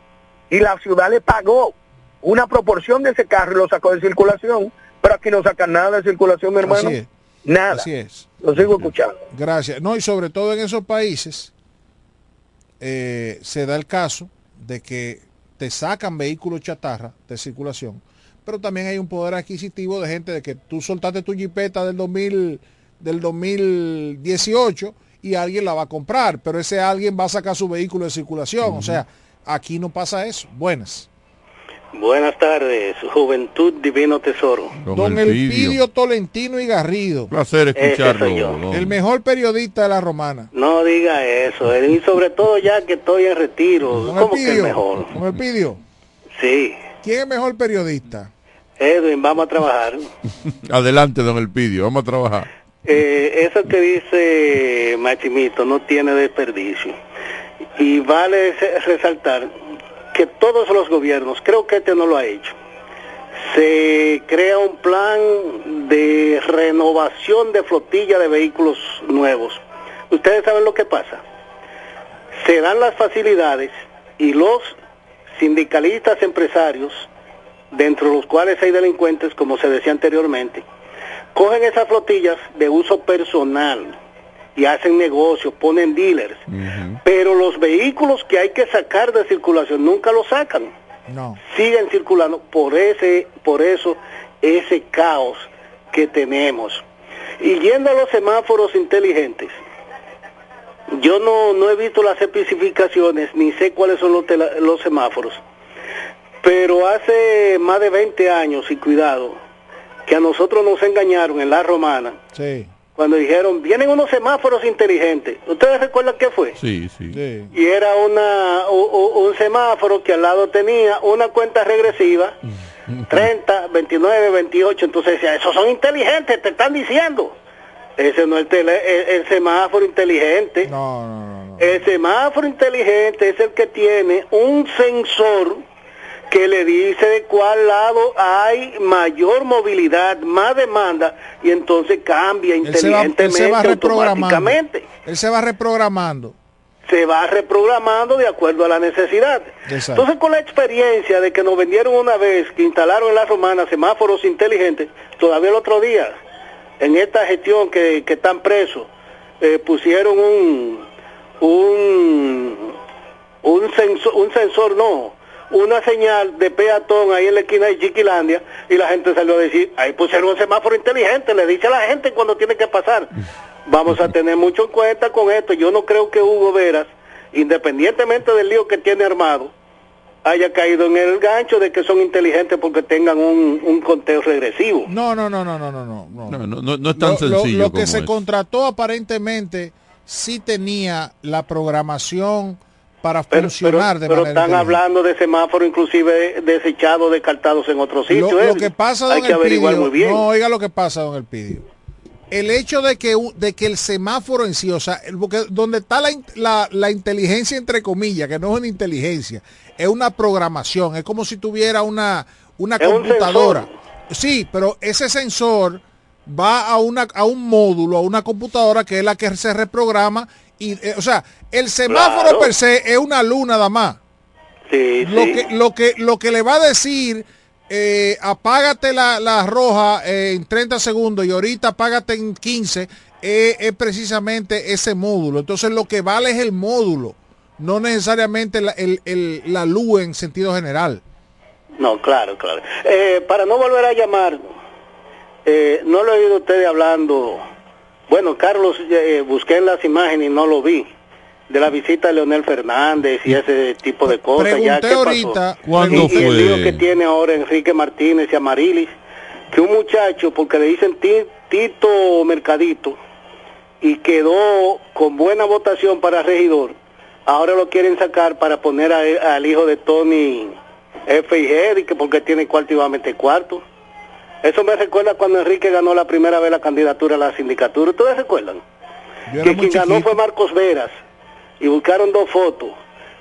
Speaker 15: y la ciudad le pagó una proporción de ese carro y lo sacó de circulación. Pero aquí no sacan nada de circulación, mi hermano.
Speaker 7: Así es.
Speaker 15: Nada.
Speaker 7: Así es.
Speaker 15: Lo sigo escuchando.
Speaker 7: Gracias. No, y sobre todo en esos países eh, se da el caso de que te sacan vehículos chatarra de circulación, pero también hay un poder adquisitivo de gente de que tú soltaste tu jipeta del 2000, del 2018 y alguien la va a comprar, pero ese alguien va a sacar su vehículo de circulación. O sea, aquí no pasa eso. Buenas.
Speaker 16: Buenas tardes, Juventud Divino Tesoro.
Speaker 7: Don Elpidio Tolentino y Garrido.
Speaker 5: Placer
Speaker 16: escucharlo, don.
Speaker 7: El mejor periodista de la romana.
Speaker 16: No diga eso, eh, y sobre todo ya que estoy en retiro,
Speaker 7: Don
Speaker 16: ¿cómo que el
Speaker 7: Elpidio,
Speaker 16: mejor?
Speaker 7: Don Elpidio,
Speaker 16: Sí,
Speaker 7: ¿quién es mejor periodista?
Speaker 16: Edwin, vamos a trabajar.
Speaker 5: Adelante, don Elpidio, vamos a trabajar.
Speaker 16: Eh, eso que dice Machimito no tiene desperdicio. Y vale resaltar que todos los gobiernos, creo que este no lo ha hecho, se crea un plan de renovación de flotilla de vehículos nuevos. Ustedes saben lo que pasa. Se dan las facilidades y los sindicalistas empresarios, dentro de los cuales hay delincuentes, como se decía anteriormente, cogen esas flotillas de uso personal y hacen negocios, ponen dealers, pero los vehículos que hay que sacar de circulación nunca los sacan,
Speaker 7: No.
Speaker 16: siguen circulando por ese, por eso ese caos que tenemos. Y yendo a los semáforos inteligentes, yo no, no he visto las especificaciones ni sé cuáles son los, tela- los semáforos, pero hace más de 20 años, y cuidado, que a nosotros nos engañaron en la romana
Speaker 7: Sí.
Speaker 16: Cuando dijeron, vienen unos semáforos inteligentes. ¿Ustedes recuerdan qué fue?
Speaker 5: Sí, sí.
Speaker 16: Y era una, u- u- un semáforo que al lado tenía una cuenta regresiva, 30, 29, 28. Entonces decía, esos son inteligentes, te están diciendo. Ese no es el, tele- el- el semáforo inteligente. El semáforo inteligente es el que tiene un sensor que le dice de cuál lado hay mayor movilidad, más demanda, y entonces cambia
Speaker 7: Él se va, él
Speaker 16: inteligentemente,
Speaker 7: se va reprogramando.
Speaker 16: automáticamente.
Speaker 7: Él se va reprogramando.
Speaker 16: Se va reprogramando de acuerdo a la necesidad.
Speaker 7: Exacto.
Speaker 16: Entonces, con la experiencia de que nos vendieron una vez, que instalaron en la romana semáforos inteligentes, todavía el otro día, en esta gestión que, que están presos, eh, pusieron un, un, un, sensor, un sensor, no, una señal de peatón ahí en la esquina de Chiquilandia y la gente salió a decir, ahí pusieron un semáforo inteligente, le dice a la gente cuando tiene que pasar. Vamos a tener mucho en cuenta con esto. Yo no creo que Hugo Veras, independientemente del lío que tiene armado, haya caído en el gancho de que son inteligentes porque tengan un, un conteo regresivo.
Speaker 7: No, no, no, no, no, no, no. no.
Speaker 5: No, no, no, no es tan
Speaker 7: Lo- lo-
Speaker 5: sencillo
Speaker 7: Lo, que
Speaker 5: como
Speaker 7: se contrató aparentemente sí tenía la programación para
Speaker 16: Pero,
Speaker 7: funcionar
Speaker 16: pero-
Speaker 7: de
Speaker 16: pero
Speaker 7: manera
Speaker 16: están hablando de semáforos inclusive desechados, descartados en otros sitios.
Speaker 7: Lo, lo que pasa,
Speaker 16: Hay
Speaker 7: don
Speaker 16: que averiguar muy bien.
Speaker 7: no, oiga lo que pasa, don Elpidio. El hecho de que, de que el semáforo en sí, o sea, porque donde está la, la, la inteligencia, entre comillas, que no es una inteligencia, es una programación, es como si tuviera una, una
Speaker 16: Es un
Speaker 7: computadora. Sí, pero ese sensor va a, una, a un módulo, a una computadora que es la que se reprograma. Y, eh, o sea, el semáforo
Speaker 16: Claro.
Speaker 7: per se es una luna nada más
Speaker 16: Sí,
Speaker 7: lo
Speaker 16: sí.
Speaker 7: que lo que lo que le va a decir eh, apágate la, la roja eh, en 30 segundos y ahorita apágate en 15 eh, es precisamente ese módulo entonces lo que vale es el módulo no necesariamente la, el- el- la luz en sentido general
Speaker 16: No, claro, claro. Eh, para no volver a llamar, no lo he oído ustedes hablando. Bueno, Carlos, eh, busqué en las imágenes y no lo vi. De la visita de Leonel Fernández y ese tipo de cosas. ya,
Speaker 7: pregunté
Speaker 16: ¿qué pasó?
Speaker 7: ahorita-
Speaker 5: ¿Cuándo
Speaker 16: y, y el lío que tiene ahora Enrique Martínez y Amarilis, que un muchacho, porque le dicen Ti- Tito Mercadito, y quedó con buena votación para regidor, ahora lo quieren sacar para poner a- al hijo de Tony F y G, y que porque tiene cuarto y va a meter cuarto. Eso me recuerda cuando Enrique ganó la primera vez la candidatura a la sindicatura. ¿Ustedes recuerdan? Que quien ganó fue Marcos Veras y buscaron dos fotos.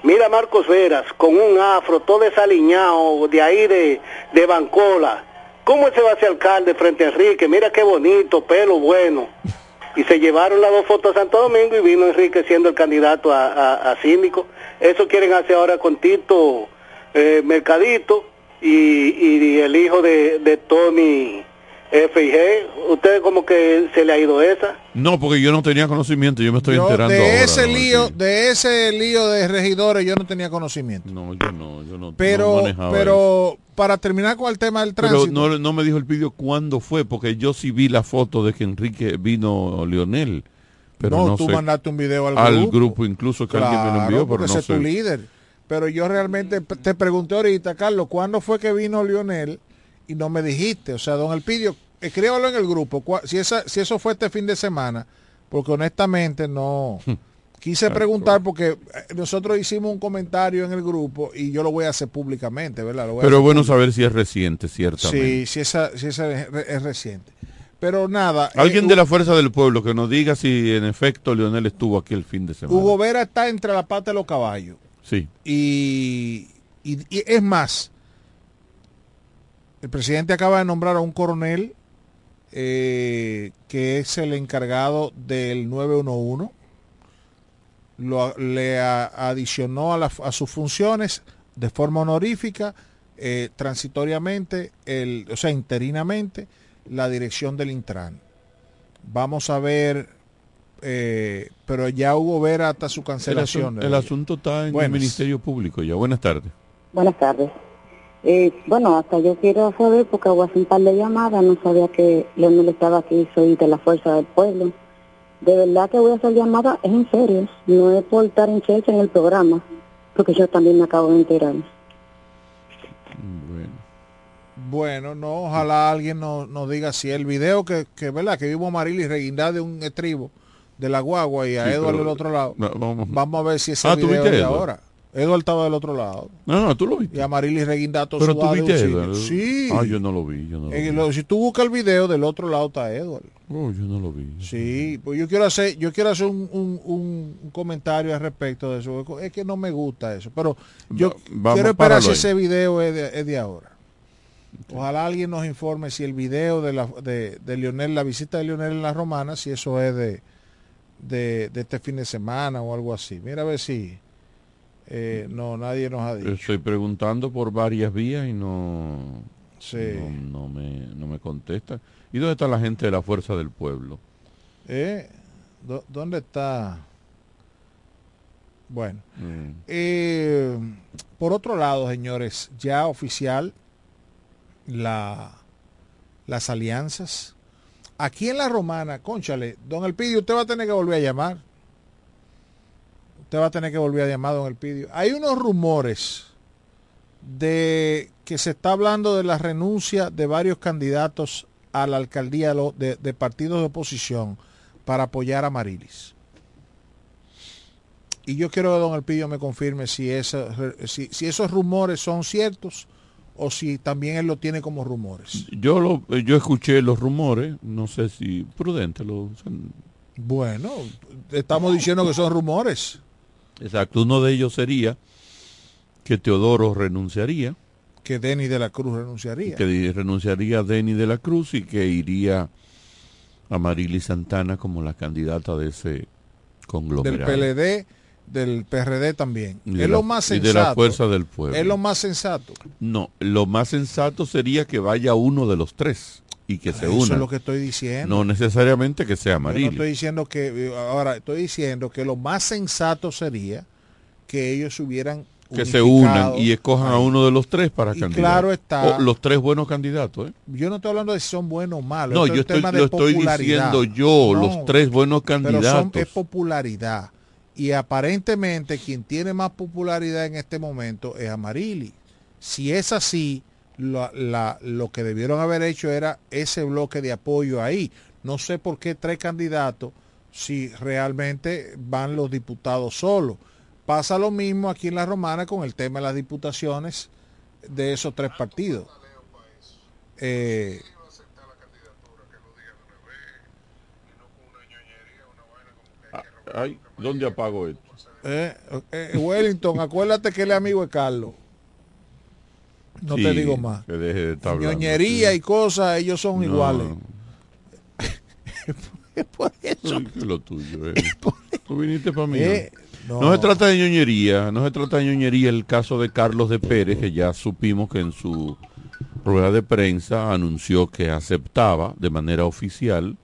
Speaker 16: Mira a Marcos Veras con un afro todo desaliñado de ahí de, de Bancola. ¿Cómo se va a hacer alcalde frente a Enrique? Mira qué bonito, pelo bueno. Y se llevaron las dos fotos a Santo Domingo y vino Enrique siendo el candidato a, a- a síndico. Eso quieren hacer ahora con Tito eh, Mercadito y, y el hijo de, de Tony F y G. ¿Ustedes como que se le ha ido esa?
Speaker 5: No, porque yo no tenía conocimiento, yo me estoy
Speaker 7: Yo
Speaker 5: enterando
Speaker 7: de
Speaker 5: ahora,
Speaker 7: ese
Speaker 5: ¿no?
Speaker 7: lío, de ese lío de regidores yo no tenía conocimiento.
Speaker 5: No, yo no, yo no, no
Speaker 7: Pero,
Speaker 5: manejaba
Speaker 7: pero para terminar con el tema del
Speaker 5: Pero
Speaker 7: tránsito,
Speaker 5: no, no me dijo el vídeo cuándo fue, porque yo sí vi la foto de que Enrique vino Lionel. Pero
Speaker 7: no,
Speaker 5: no,
Speaker 7: tú
Speaker 5: sé.
Speaker 7: mandaste un video al,
Speaker 5: grupo. incluso que alguien me lo envió, pero no
Speaker 7: ese es tu
Speaker 5: sé.
Speaker 7: líder. Pero yo realmente te pregunté ahorita, Carlos, ¿cuándo fue que vino Lionel? Y no me dijiste. O sea, don Elpidio, escríbalo en el grupo. Si, esa, si eso fue este fin de semana, porque honestamente no... Quise preguntar porque eh, nosotros hicimos un comentario en el grupo y yo lo voy a hacer públicamente, ¿verdad? Lo voy a
Speaker 5: Pero
Speaker 7: hacer
Speaker 5: bueno
Speaker 7: público.
Speaker 5: saber si es reciente, ciertamente.
Speaker 7: Sí, si esa, si esa es, re- es reciente. Pero nada.
Speaker 5: Alguien
Speaker 7: eh,
Speaker 5: de la Fuerza del Pueblo que nos diga si en efecto Lionel estuvo aquí el fin de semana.
Speaker 7: Hugo Vera está entre la pata de los caballos.
Speaker 5: Sí.
Speaker 7: Y, y- es más, el presidente acaba de nombrar a un coronel eh, que es el encargado del 911. Lo, le adicionó a, a sus funciones de forma honorífica, eh, transitoriamente, el, o sea, interinamente, la dirección del Intran. Vamos a ver, eh, pero ya hubo ver hasta su
Speaker 5: El,
Speaker 7: cancelación.
Speaker 5: asun- el asunto está en el. Ministerio Público ya. Buenas tardes.
Speaker 17: Buenas tardes. Eh, bueno, hasta yo quiero saber, porque hago hace un par de llamadas, no sabía que Leonel estaba aquí, soy de la Fuerza del Pueblo. De verdad que voy a hacer llamada, es en serio, no es por estar en checha en el programa, porque yo también me acabo de enterar.
Speaker 7: Bueno, no, ojalá alguien nos, nos diga si el video que, que verdad que vimos a Marilis reguindar de un estribo de la guagua y a
Speaker 5: Sí,
Speaker 7: Edward
Speaker 5: pero-
Speaker 7: del otro lado.
Speaker 5: No, vamos.
Speaker 7: Vamos a ver si ese
Speaker 5: Ah, ¿tú
Speaker 7: video de
Speaker 5: Edward?
Speaker 7: ahora. Edward estaba del otro lado.
Speaker 5: No, no, tú lo viste.
Speaker 7: Y a Marilis reguindar todo
Speaker 5: Pero tú viste. Edward.
Speaker 7: Sí.
Speaker 5: Ah, yo no lo vi. Yo no lo
Speaker 7: En
Speaker 5: vi.
Speaker 7: lo- si tú buscas el video, del otro lado está Edward.
Speaker 5: Oh, yo no lo vi.
Speaker 7: Sí, pues yo quiero hacer, yo quiero hacer un, un- comentario al respecto de eso. Es que no me gusta eso. Pero yo
Speaker 5: Va- vamos,
Speaker 7: quiero esperar si ese video es de, es de ahora. Ojalá alguien nos informe si el video de, la, de, de Lionel, la visita de Lionel en la Romana, si eso es de, de, de este fin de semana o algo así. Mira a ver si eh, no nadie nos ha dicho.
Speaker 5: Estoy preguntando por varias vías y no,
Speaker 7: Sí.
Speaker 5: no, no me, no me contestan. ¿Y dónde está la gente de la Fuerza del Pueblo?
Speaker 7: Eh, ¿dó- ¿Dónde está? Bueno.
Speaker 5: Mm.
Speaker 7: Eh, por otro lado, señores, ya oficial la, las alianzas. Aquí en la romana, conchale, don Elpidio, usted va a tener que volver a llamar. Usted va a tener que volver a llamar, don Elpidio. Hay unos rumores de que se está hablando de la renuncia de varios candidatos a la alcaldía de, partidos de oposición para apoyar a Marilis. Y yo quiero que don Elpidio me confirme si, esa- si esos rumores son ciertos o si también él lo tiene como rumores.
Speaker 5: Yo lo, yo escuché los rumores, no sé si prudente lo
Speaker 7: Bueno, estamos diciendo que son rumores.
Speaker 5: Exacto, uno de ellos sería que Teodoro renunciaría,
Speaker 7: Que Denny de la Cruz renunciaría.
Speaker 5: que renunciaría a Denny de la Cruz y que iría a Marily Santana como la candidata de ese
Speaker 7: Del
Speaker 5: conglomerado.
Speaker 7: PLD, del PRD también.
Speaker 5: Y
Speaker 7: es lo más
Speaker 5: y
Speaker 7: sensato.
Speaker 5: de la Fuerza del Pueblo.
Speaker 7: Es lo más sensato.
Speaker 5: No, lo más sensato sería que vaya uno de los tres y que se
Speaker 7: Eso
Speaker 5: una.
Speaker 7: es lo que estoy diciendo.
Speaker 5: No necesariamente que sea
Speaker 7: Yo no estoy diciendo que, eh, ahora estoy diciendo que lo más sensato sería que ellos hubieran
Speaker 5: que se unan y escojan a uno de los tres para
Speaker 7: Y
Speaker 5: candidato.
Speaker 7: claro está-
Speaker 5: O los tres buenos candidatos, ¿eh?
Speaker 7: Yo no estoy hablando de si son buenos o malos.
Speaker 5: No,
Speaker 7: esto es
Speaker 5: yo
Speaker 7: un
Speaker 5: estoy,
Speaker 7: tema de
Speaker 5: estoy diciendo yo,
Speaker 7: No,
Speaker 5: los tres buenos
Speaker 7: Pero son,
Speaker 5: candidatos.
Speaker 7: es popularidad. Y aparentemente quien tiene más popularidad en este momento es Amarili. Si es así, lo, la- lo que debieron haber hecho era ese bloque de apoyo ahí. No sé por qué tres candidatos si realmente van los diputados solos. Pasa lo mismo aquí en la Romana con el tema de las diputaciones de esos tres partidos. Eh,
Speaker 5: ¿dónde apago esto?
Speaker 7: eh, eh, Wellington, acuérdate que él es amigo de Carlos. No
Speaker 5: Sí,
Speaker 7: te digo más.
Speaker 5: Que deje de estar.
Speaker 7: Ñoñería y cosas, ellos son
Speaker 5: No.
Speaker 7: iguales.
Speaker 5: Ay, que lo tuyo, eh. Tú viniste para mí.
Speaker 7: Eh,
Speaker 5: ¿no?
Speaker 7: no.
Speaker 5: se trata de ñoñería, no se trata de ñoñería el caso de Carlos de Pérez, que ya supimos que en su rueda de prensa anunció que aceptaba de manera oficial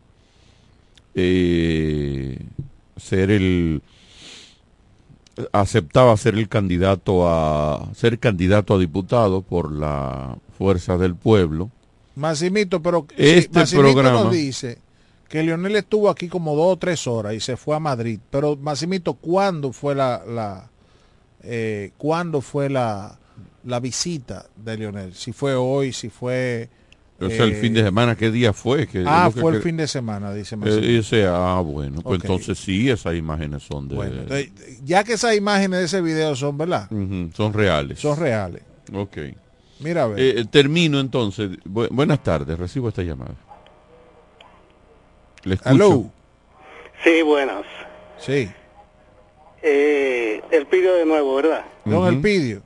Speaker 5: eh, ser el aceptaba ser el candidato a ser candidato a diputado por la fuerza del pueblo.
Speaker 7: Massimito, pero
Speaker 5: Este
Speaker 7: Massimito
Speaker 5: programa-
Speaker 7: nos dice que Leonel estuvo aquí como dos o tres horas y se fue a Madrid. Pero Massimito, ¿cuándo fue la, la eh, cuándo fue la, la visita de Leonel? Si fue hoy, si fue
Speaker 5: O sea, el
Speaker 7: eh,
Speaker 5: fin de semana, ¿qué día fue? Que-
Speaker 7: Ah,
Speaker 5: que-
Speaker 7: fue el
Speaker 5: que-
Speaker 7: fin de semana, dice.
Speaker 5: Eh, sea, ah, bueno, pues entonces sí, esas imágenes son de...
Speaker 7: Bueno, entonces, ya que esas imágenes de ese video son, ¿verdad?
Speaker 5: Son reales.
Speaker 7: Son reales.
Speaker 5: Ok.
Speaker 7: Mira, a ver.
Speaker 5: Eh, eh, termino entonces. Bu- buenas tardes, recibo esta llamada. Le escucho.
Speaker 7: Aló.
Speaker 16: Sí, buenas.
Speaker 7: Sí.
Speaker 16: Eh, el pido de nuevo, ¿verdad?
Speaker 7: Don Elpidio.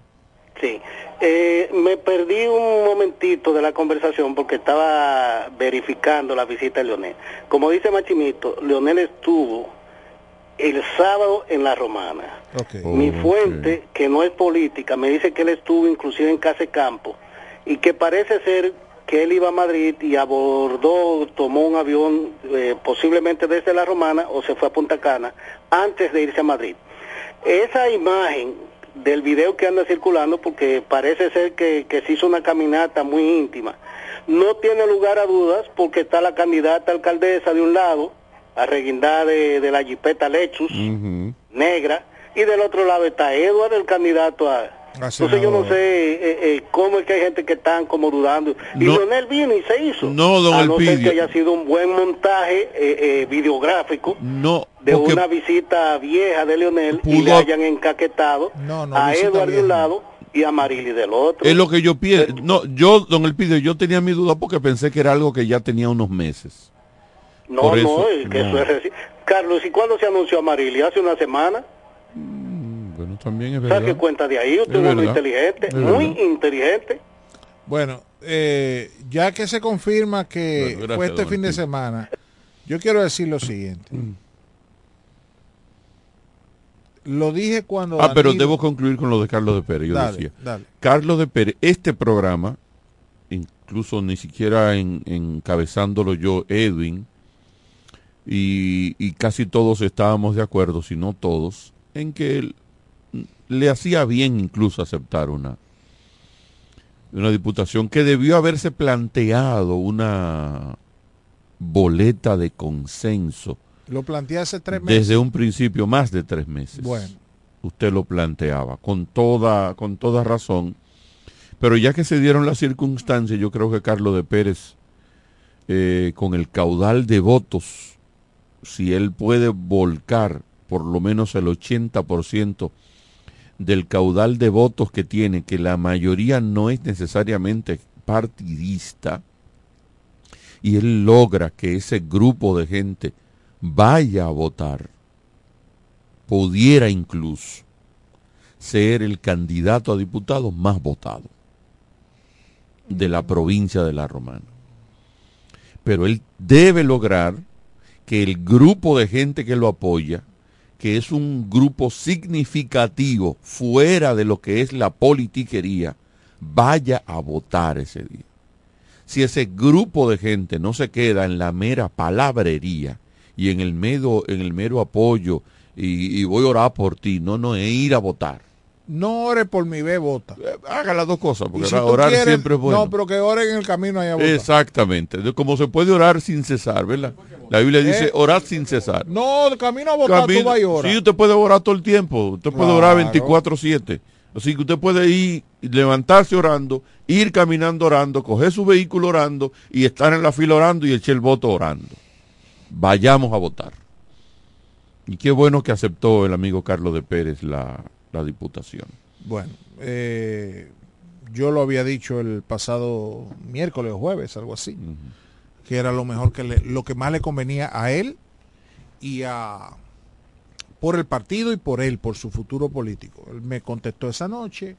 Speaker 16: Sí. Eh, me perdí un momentito de la conversación porque estaba verificando la visita de Leonel. Como dice Machimito, Leonel estuvo el sábado en la Romana. Mi fuente, que no es política, me dice que él estuvo inclusive en Casa de Campo y que parece ser que él iba a Madrid y abordó, tomó un avión eh, posiblemente desde la Romana o se fue a Punta Cana antes de irse a Madrid. Esa imagen del video que anda circulando, porque parece ser que, que se hizo una caminata muy íntima, no tiene lugar a dudas porque está la candidata alcaldesa de un lado, arreguindada de, de la jipeta Lexus, negra, y del otro lado está Edward, el candidato a... Entonces yo no sé eh, eh, cómo es que hay gente que están como dudando. Y
Speaker 5: No.
Speaker 16: Leonel vino y se hizo.
Speaker 5: No, don
Speaker 16: a no ser que haya sido un buen montaje eh, eh, videográfico
Speaker 5: No,
Speaker 16: de una visita vieja de Leonel y le hayan encaquetado
Speaker 7: no,
Speaker 16: a Edward de un lado y a Marily del otro.
Speaker 5: es lo que yo pienso. No, yo, don Elpidio, yo tenía mi duda porque pensé que era algo que ya tenía unos meses.
Speaker 16: no, no, es que
Speaker 5: no.
Speaker 16: eso es reci- Carlos, ¿y cuándo se anunció a Marily? ¿Hace una semana?
Speaker 5: Bueno, también es
Speaker 16: Saque
Speaker 5: verdad.
Speaker 16: cuenta de ahí, usted
Speaker 5: Es
Speaker 16: es un hombre
Speaker 5: verdad.
Speaker 16: inteligente,
Speaker 5: Es
Speaker 16: muy
Speaker 5: verdad.
Speaker 16: inteligente.
Speaker 7: Bueno, eh, ya que se confirma que
Speaker 5: Bueno, gracias,
Speaker 7: fue este fin de semana, yo quiero decir lo siguiente. Lo dije cuando...
Speaker 5: Ah, pero debo concluir con lo de Carlos de Pérez. Yo
Speaker 7: Dale,
Speaker 5: decía,
Speaker 7: dale.
Speaker 5: Carlos de Pérez, este programa, incluso ni siquiera en- encabezándolo yo, Edwin, y, y casi todos estábamos de acuerdo, si no todos, en que él, mm, le hacía bien incluso aceptar una, una diputación que debió haberse planteado una boleta de consenso
Speaker 7: Lo planteé hace tres meses.
Speaker 5: desde un principio, más de tres meses.
Speaker 7: Bueno.
Speaker 5: Usted lo planteaba con toda, con toda razón. Pero ya que se dieron las circunstancias, yo creo que Carlos de Pérez, eh, con el caudal de votos, si él puede volcar por lo menos el 80% del caudal de votos que tiene, que la mayoría no es necesariamente partidista, y él logra que ese grupo de gente vaya a votar, pudiera incluso ser el candidato a diputado más votado de la provincia de La Romana. Pero él debe lograr que el grupo de gente que lo apoya, que es un grupo significativo fuera de lo que es la politiquería, vaya a votar ese día. Si ese grupo de gente no se queda en la mera palabrería y en el mero, en el mero apoyo y, y voy a orar por ti, no, no, es ir a votar.
Speaker 7: No ore por mi ve, vota.
Speaker 5: Haga las dos cosas, porque
Speaker 7: si
Speaker 5: orar
Speaker 7: quieres-
Speaker 5: siempre es bueno.
Speaker 7: No, pero que oren en el camino allá a votar.
Speaker 5: Exactamente. Como se puede orar sin cesar, ¿verdad? La Biblia dice
Speaker 7: ¿Eh?
Speaker 5: orar sin cesar.
Speaker 7: No, camino a votar
Speaker 5: Camino-
Speaker 7: tú vas y oras.
Speaker 5: Sí, usted puede orar todo el tiempo. Usted puede orar
Speaker 7: Claro.
Speaker 5: 24-7. Así que usted puede ir, levantarse orando, ir caminando orando, coger su vehículo orando y estar en la fila orando y echar el voto orando. Vayamos a votar. Y qué bueno que aceptó el amigo Carlos de Pérez la, la diputación.
Speaker 7: Bueno, eh, yo lo había dicho el pasado miércoles o jueves, algo así, que era lo mejor que le, lo que más le convenía a él y a por el partido y por él, por su futuro político. Él me contestó esa noche,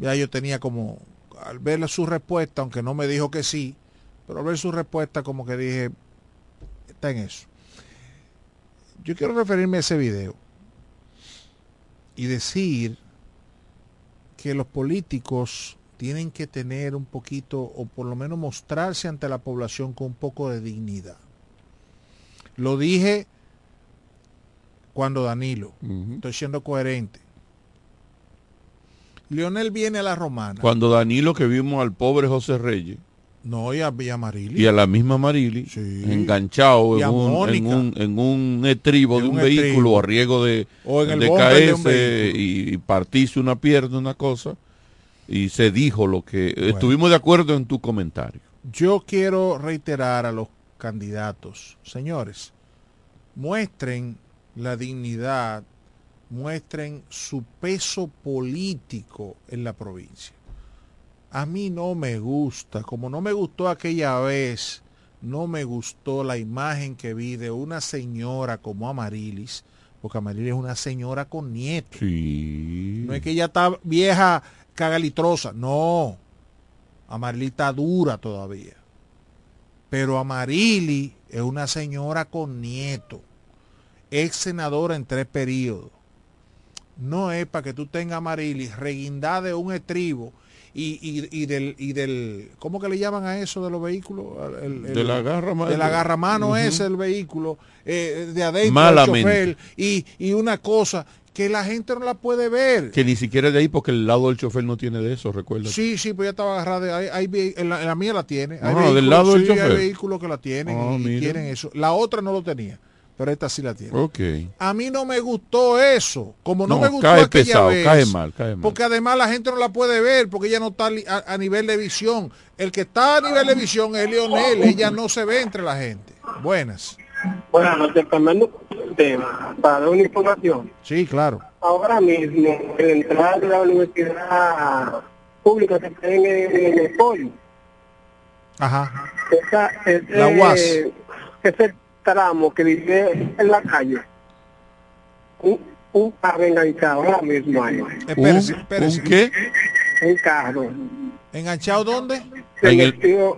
Speaker 7: ya yo tenía como, al ver su respuesta, aunque no me dijo que sí, pero al ver su respuesta como que dije, está en eso. Yo quiero referirme a ese video y decir que los políticos tienen que tener un poquito, o por lo menos mostrarse ante la población con un poco de dignidad. Lo dije cuando Danilo, estoy siendo coherente. Leonel viene a la romana.
Speaker 5: Cuando Danilo que vimos al pobre José Reyes.
Speaker 7: No, y a, y a Marili.
Speaker 5: Y a la misma Marili, enganchado en un, en, un, en un estribo
Speaker 7: En
Speaker 5: de un,
Speaker 7: un
Speaker 5: vehículo a riesgo de,
Speaker 7: O en
Speaker 5: de caerse y, y partirse una pierna, una cosa. Y se dijo lo que... Estuvimos de acuerdo en tu comentario.
Speaker 7: Yo quiero reiterar a los candidatos, señores, muestren la dignidad, muestren su peso político en la provincia. A mí no me gusta, como no me gustó aquella vez, no me gustó la imagen que vi de una señora como Amarilis, porque Amarilis es una señora con nietos. No es que ella está vieja, cagalitrosa, no. Amarilis está dura todavía. Pero Amarili es una señora con nieto, ex senadora en tres periodos. No es para que tú tengas Amarili reguindada de un estribo y, y- y del, y del, ¿cómo que le llaman a eso de los vehículos? El- el-
Speaker 5: De la garra ma-
Speaker 7: De la garra mano es el vehículo, eh, de adentro el chofer, y, y una cosa que la gente no la puede ver.
Speaker 5: Que ni siquiera de ahí porque el lado del chofer no tiene de eso, recuerda.
Speaker 7: Sí, sí, pues ya estaba agarrada. Hay, hay en, la, en la mía la tiene. Hay vehículos-
Speaker 5: del lado del chofer.
Speaker 7: Hay vehículos que la tienen
Speaker 5: Ah,
Speaker 7: y
Speaker 5: mira.
Speaker 7: tienen eso. La otra no lo tenía, pero esta sí la tiene.
Speaker 5: Ok.
Speaker 7: A mí no me gustó eso. Como no,
Speaker 5: No,
Speaker 7: me gustó
Speaker 5: cae
Speaker 7: aquella
Speaker 5: pesado,
Speaker 7: vez,
Speaker 5: cae mal, cae mal.
Speaker 7: Porque además la gente no la puede ver porque ella no está a, a nivel de visión. El que está a nivel de visión es Leonel. Ella no se ve entre la gente. Buenas.
Speaker 14: Buenas noches, cambiando el tema, para dar una información.
Speaker 7: Sí, claro.
Speaker 14: Ahora mismo, en la entrada de la universidad pública que está en el, en el poli,
Speaker 7: Ajá.
Speaker 14: esa, ese,
Speaker 7: La UAS.
Speaker 14: ese tramo que vive en la calle, un, un carro enganchado ahora mismo ahí.
Speaker 7: Espérese, espérese.
Speaker 5: ¿Un qué?
Speaker 14: Un carro.
Speaker 7: ¿Enganchado dónde?
Speaker 5: En el,
Speaker 14: Metido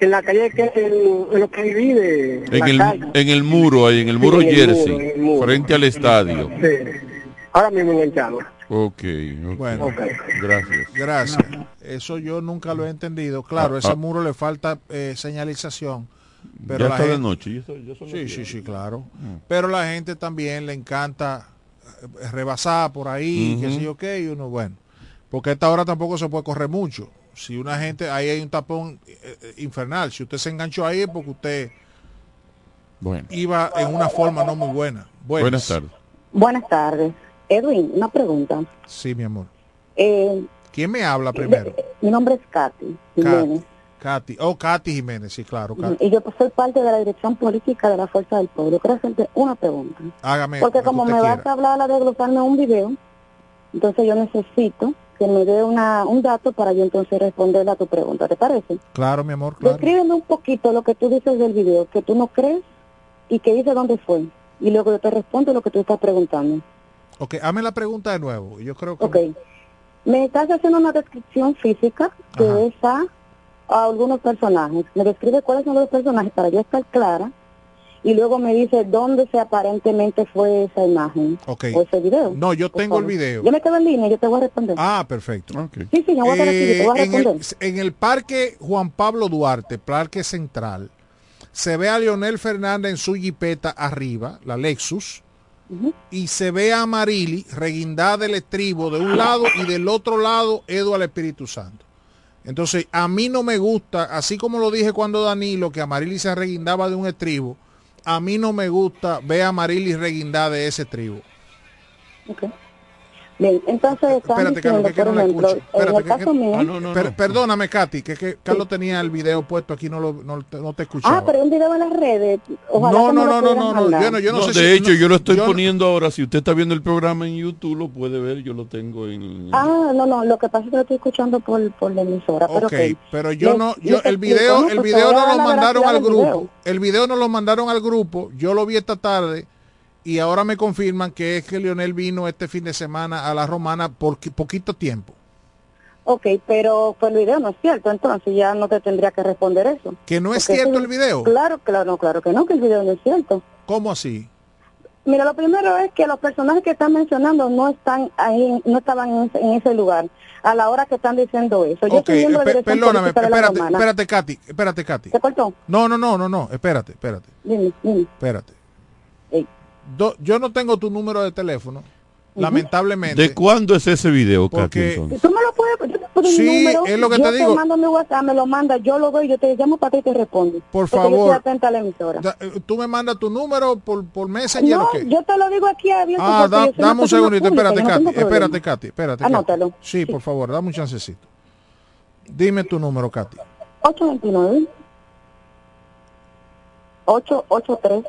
Speaker 14: en la calle que en, en lo que divide
Speaker 5: en
Speaker 14: la
Speaker 5: el,
Speaker 14: calle.
Speaker 5: en el muro, ahí en el muro
Speaker 14: en el
Speaker 5: Jersey,
Speaker 14: muro, en el muro.
Speaker 5: frente al estadio.
Speaker 14: Sí. Ahora mismo enganchado.
Speaker 5: Ok, ok.
Speaker 7: Bueno,
Speaker 5: Gracias.
Speaker 7: Gracias. Eso yo nunca lo he entendido. Claro,
Speaker 5: Ah,
Speaker 7: ese
Speaker 5: ah.
Speaker 7: muro le falta eh, señalización. Pero
Speaker 5: Ya
Speaker 7: la
Speaker 5: está de
Speaker 7: gente-
Speaker 5: noche,
Speaker 7: Sí, sí, sí, claro.
Speaker 5: Mm.
Speaker 7: Pero la gente también le encanta eh, rebasar por ahí, qué
Speaker 5: Ujú.
Speaker 7: sé yo qué, y uno, bueno. Porque a esta hora tampoco se puede correr mucho. Si una gente, ahí hay un tapón eh, eh, infernal. Si usted se enganchó ahí es porque usted
Speaker 5: Bueno.
Speaker 7: iba en una forma no muy buena. Buenas,
Speaker 5: Buenas tardes.
Speaker 17: Buenas tardes. Edwin, una pregunta.
Speaker 7: Sí, mi amor.
Speaker 17: Eh,
Speaker 7: ¿Quién me habla primero?
Speaker 17: mi nombre es Katy
Speaker 7: Katy. Oh, Katy Jiménez, sí, claro. Katy.
Speaker 17: y yo soy parte de la dirección política de la Fuerza del Pueblo. Quiero hacerte una pregunta.
Speaker 7: Hágame.
Speaker 17: Porque como me vas a hablar a desglosarme un video, entonces yo necesito que me dé una, un dato para yo entonces responderle a tu pregunta. ¿Te parece?
Speaker 7: Claro, mi amor, claro.
Speaker 17: Descríbeme un poquito lo que tú dices del video, que tú no crees y que dice dónde fue. Y luego yo te respondo lo que tú estás preguntando.
Speaker 7: Ok, hazme la pregunta de nuevo. Yo creo que...
Speaker 17: Ok. Me estás haciendo una descripción física que ves a, a algunos personajes. Me describe cuáles son los personajes para yo estar clara. Y luego me dice dónde se aparentemente fue esa imagen
Speaker 7: Ok.
Speaker 17: o ese video.
Speaker 7: No, yo tengo el video.
Speaker 17: Yo me quedo en línea, yo te voy a responder.
Speaker 7: Ah, perfecto.
Speaker 17: Sí, sí, yo voy a quedar aquí, yo te voy a
Speaker 7: Eh, en, el,
Speaker 17: responder.
Speaker 7: en el parque Juan Pablo Duarte, parque central, se ve a Leonel Fernández en su jipeta arriba, la Lexus, y se ve a Marili reguindada del estribo de un lado y del otro lado Eduardo Espíritu Santo. Entonces, a mí no me gusta, así como lo dije cuando Danilo, que a Marili se reguindaba de un estribo, a mí no me gusta ver a Marili reguindada de ese estribo.
Speaker 17: Bien, entonces están
Speaker 7: Espérate, Carlos,
Speaker 17: diciendo,
Speaker 7: que, que
Speaker 17: por
Speaker 7: no
Speaker 17: ejemplo,
Speaker 7: escucho.
Speaker 17: en
Speaker 7: Espérate,
Speaker 17: el
Speaker 7: que-
Speaker 17: caso
Speaker 7: que-
Speaker 17: mío...
Speaker 7: Ah, no, no, Per- Perdóname, Katy, que, que Carlos tenía el video puesto aquí, no, lo, no, te- no te escuchaba.
Speaker 17: Ah, pero un video en las redes. Ojalá
Speaker 7: No, no, no, no, no, no, yo no, yo no, sé
Speaker 5: de
Speaker 7: si...
Speaker 5: hecho, yo lo estoy
Speaker 7: yo no-
Speaker 5: poniendo ahora. Si usted está viendo el programa en YouTube, lo puede ver. Yo lo tengo en.
Speaker 17: Ah, no, no, lo que pasa es que lo estoy escuchando por, por la emisora. pero
Speaker 7: Ok,
Speaker 17: ok.
Speaker 7: pero yo
Speaker 17: Les-
Speaker 7: no, yo el video, el
Speaker 17: ¿no?
Speaker 7: video no lo mandaron al grupo. El video no lo mandaron al grupo. Yo lo vi esta tarde y ahora me confirman que es que Lionel vino este fin de semana a la Romana por qui- poquito tiempo.
Speaker 17: Ok, pero pues el video no es cierto, entonces ya no te tendría que responder eso.
Speaker 7: Que no es
Speaker 17: Porque
Speaker 7: cierto
Speaker 17: eso-
Speaker 7: el video.
Speaker 17: Claro, claro, no, claro que no, que el video no es cierto.
Speaker 7: ¿Cómo así?
Speaker 17: Mira, lo primero es que los personajes que están mencionando no están ahí, no estaban en ese, lugar a la hora que están diciendo eso. Yo
Speaker 7: Ok,
Speaker 17: soy miembro de
Speaker 7: pe-
Speaker 17: la dirección
Speaker 7: perdóname, espérate, espérate, Katy, espérate, Katy.
Speaker 17: ¿Se cortó?
Speaker 7: No, no, no, no, no, espérate, espérate,
Speaker 17: Dime, dime.
Speaker 7: espérate. Do- yo no tengo tu número de teléfono, lamentablemente.
Speaker 5: ¿De cuándo es ese video, Katy?
Speaker 7: Porque-?
Speaker 17: Tú me lo puedes,
Speaker 7: Sí,
Speaker 17: mi número,
Speaker 7: es lo que
Speaker 17: yo
Speaker 7: te digo.
Speaker 17: mando mi WhatsApp, me lo manda, yo lo veo, yo te llamo para ti y te respondo.
Speaker 7: Por
Speaker 17: Porque Yo
Speaker 7: favor.
Speaker 17: estoy atenta a la emisora.
Speaker 7: Da- eh, Tú me mandas tu número por, por Messenger
Speaker 17: No,
Speaker 7: o qué?
Speaker 17: yo te lo digo aquí abierto.
Speaker 7: Ah, da- dame un segundito,
Speaker 17: pública,
Speaker 7: espérate,
Speaker 17: no
Speaker 7: Katy, espérate, Katy, espérate. Katy.
Speaker 17: Anótalo.
Speaker 7: Sí, por favor, dame un chancecito. Dime tu número, Katy.
Speaker 17: 829 883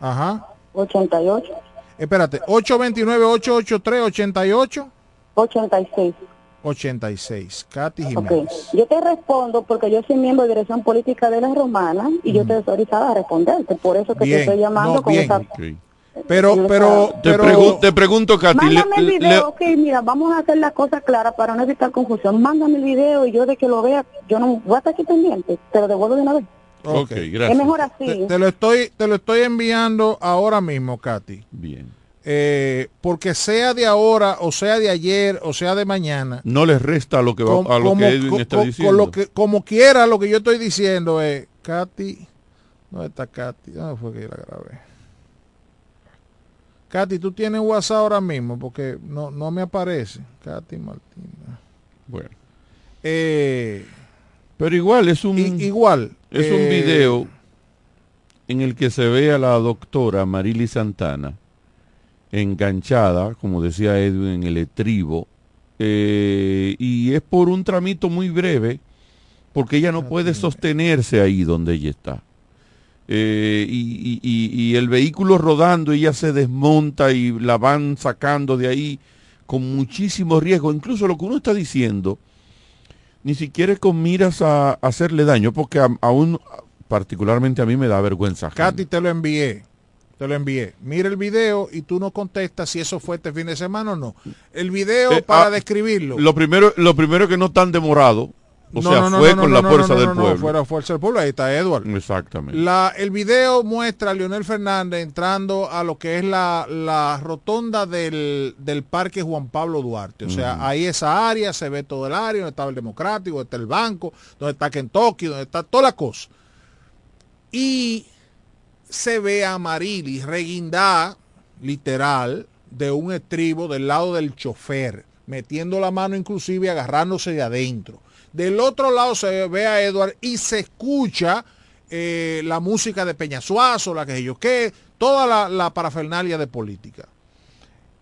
Speaker 7: Ajá.
Speaker 17: 88
Speaker 7: Espérate, 829-883-88
Speaker 17: 86.
Speaker 7: 86. Katy Jiménez.
Speaker 17: yo te respondo porque yo soy miembro de dirección política de la Romana y yo te estoy autorizada a responderte. Por eso que
Speaker 7: Bien,
Speaker 17: te estoy llamando
Speaker 7: no,
Speaker 17: con
Speaker 7: bien.
Speaker 17: esa...
Speaker 7: Pero, pero,
Speaker 5: Te,
Speaker 7: pero...
Speaker 5: pregun- te pregunto, Katy.
Speaker 17: Mándame el video,
Speaker 5: le-
Speaker 17: ok, mira, vamos a hacer las cosas claras para no evitar confusión. Mándame el video y yo de que lo vea, yo no voy a estar aquí pendiente, te lo devuelvo de una vez.
Speaker 5: Ok, gracias.
Speaker 17: Es mejor así.
Speaker 7: Te, te lo estoy, te lo estoy enviando ahora mismo, Katy.
Speaker 5: Bien.
Speaker 7: Eh, porque sea de ahora, o sea de ayer, o sea de mañana,
Speaker 5: No les resta a lo que, va- a lo que Edwin está
Speaker 7: co-
Speaker 5: diciendo.
Speaker 7: con lo que, como quiera, lo que yo estoy diciendo es, Katy, ¿dónde está Katy? ¿Dónde fue que yo la grabé? Katy, tú tienes WhatsApp ahora mismo, porque no, no me aparece. Katy Martina.
Speaker 5: Bueno.
Speaker 7: Eh,
Speaker 5: Pero igual es un
Speaker 7: i- igual.
Speaker 5: Es un
Speaker 7: eh,
Speaker 5: video en el que se ve a la doctora Marily Santana enganchada, como decía Edwin, en el estribo, eh, y es por un tramito muy breve, porque ella no puede sostenerse ahí donde ella está. Eh, y, y- y- y el vehículo rodando, ella se desmonta y la van sacando de ahí con muchísimo riesgo. Incluso lo que uno está diciendo, ni siquiera con miras a, a hacerle daño, porque aún, particularmente a mí me da vergüenza.
Speaker 7: Katy, te lo envié. Te lo envié. Mira el video y tú no contestas si eso fue este fin de semana o no. El video
Speaker 5: Eh,
Speaker 7: para
Speaker 5: ah,
Speaker 7: describirlo.
Speaker 5: Lo primero, lo primero que no tan demorado, o
Speaker 7: No,
Speaker 5: sea,
Speaker 7: no, no,
Speaker 5: fue con la fuerza del pueblo.
Speaker 7: fue la fuerza del pueblo. Ahí está Edward.
Speaker 5: Exactamente.
Speaker 7: La, el video muestra a Leonel Fernández entrando a lo que es la, la rotonda del, del Parque Juan Pablo Duarte. O sea, ahí esa área, se ve todo el área, donde estaba el Democrático, donde está el banco, donde está Kentucky, donde está toda la cosa. Y se ve a Marilis reguindada, literal, de un estribo del lado del chofer, metiendo la mano inclusive agarrándose de adentro. Del otro lado se ve a Edward y se escucha eh, la música de Peñasuazo, la que yo qué, toda la, la parafernalia de política.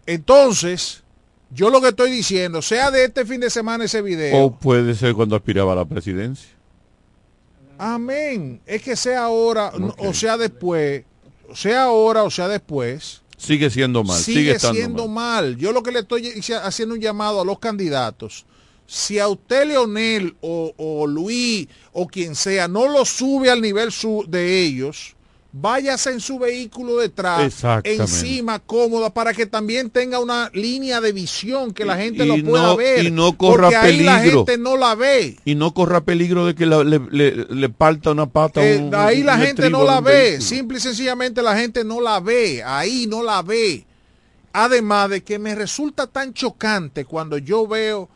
Speaker 7: Entonces, yo lo que estoy diciendo, sea de este fin de semana ese video,
Speaker 5: O puede ser cuando aspiraba a la presidencia.
Speaker 7: amén, es que sea ahora o sea después, sea ahora o sea después,
Speaker 5: Sigue siendo mal, sigue,
Speaker 7: sigue,
Speaker 5: estando
Speaker 7: siendo
Speaker 5: mal.
Speaker 7: mal. Yo lo que le estoy haciendo un llamado a los candidatos. Si a usted Leonel o, o Luis o quien sea no lo sube al nivel su- de ellos, váyase en su vehículo detrás, encima, cómoda, para que también tenga una línea de visión que la gente
Speaker 5: Y
Speaker 7: lo pueda
Speaker 5: no-
Speaker 7: ver.
Speaker 5: y no corra
Speaker 7: porque ahí la
Speaker 5: peligro.
Speaker 7: gente no la ve.
Speaker 5: Y no corra peligro de que la- le, le- le parta una pata.
Speaker 7: Eh,
Speaker 5: un-
Speaker 7: ahí la
Speaker 5: un
Speaker 7: gente no la ve,
Speaker 5: vehículo.
Speaker 7: simple y sencillamente la gente no la ve, ahí no la ve. Además de que me resulta tan chocante cuando yo veo,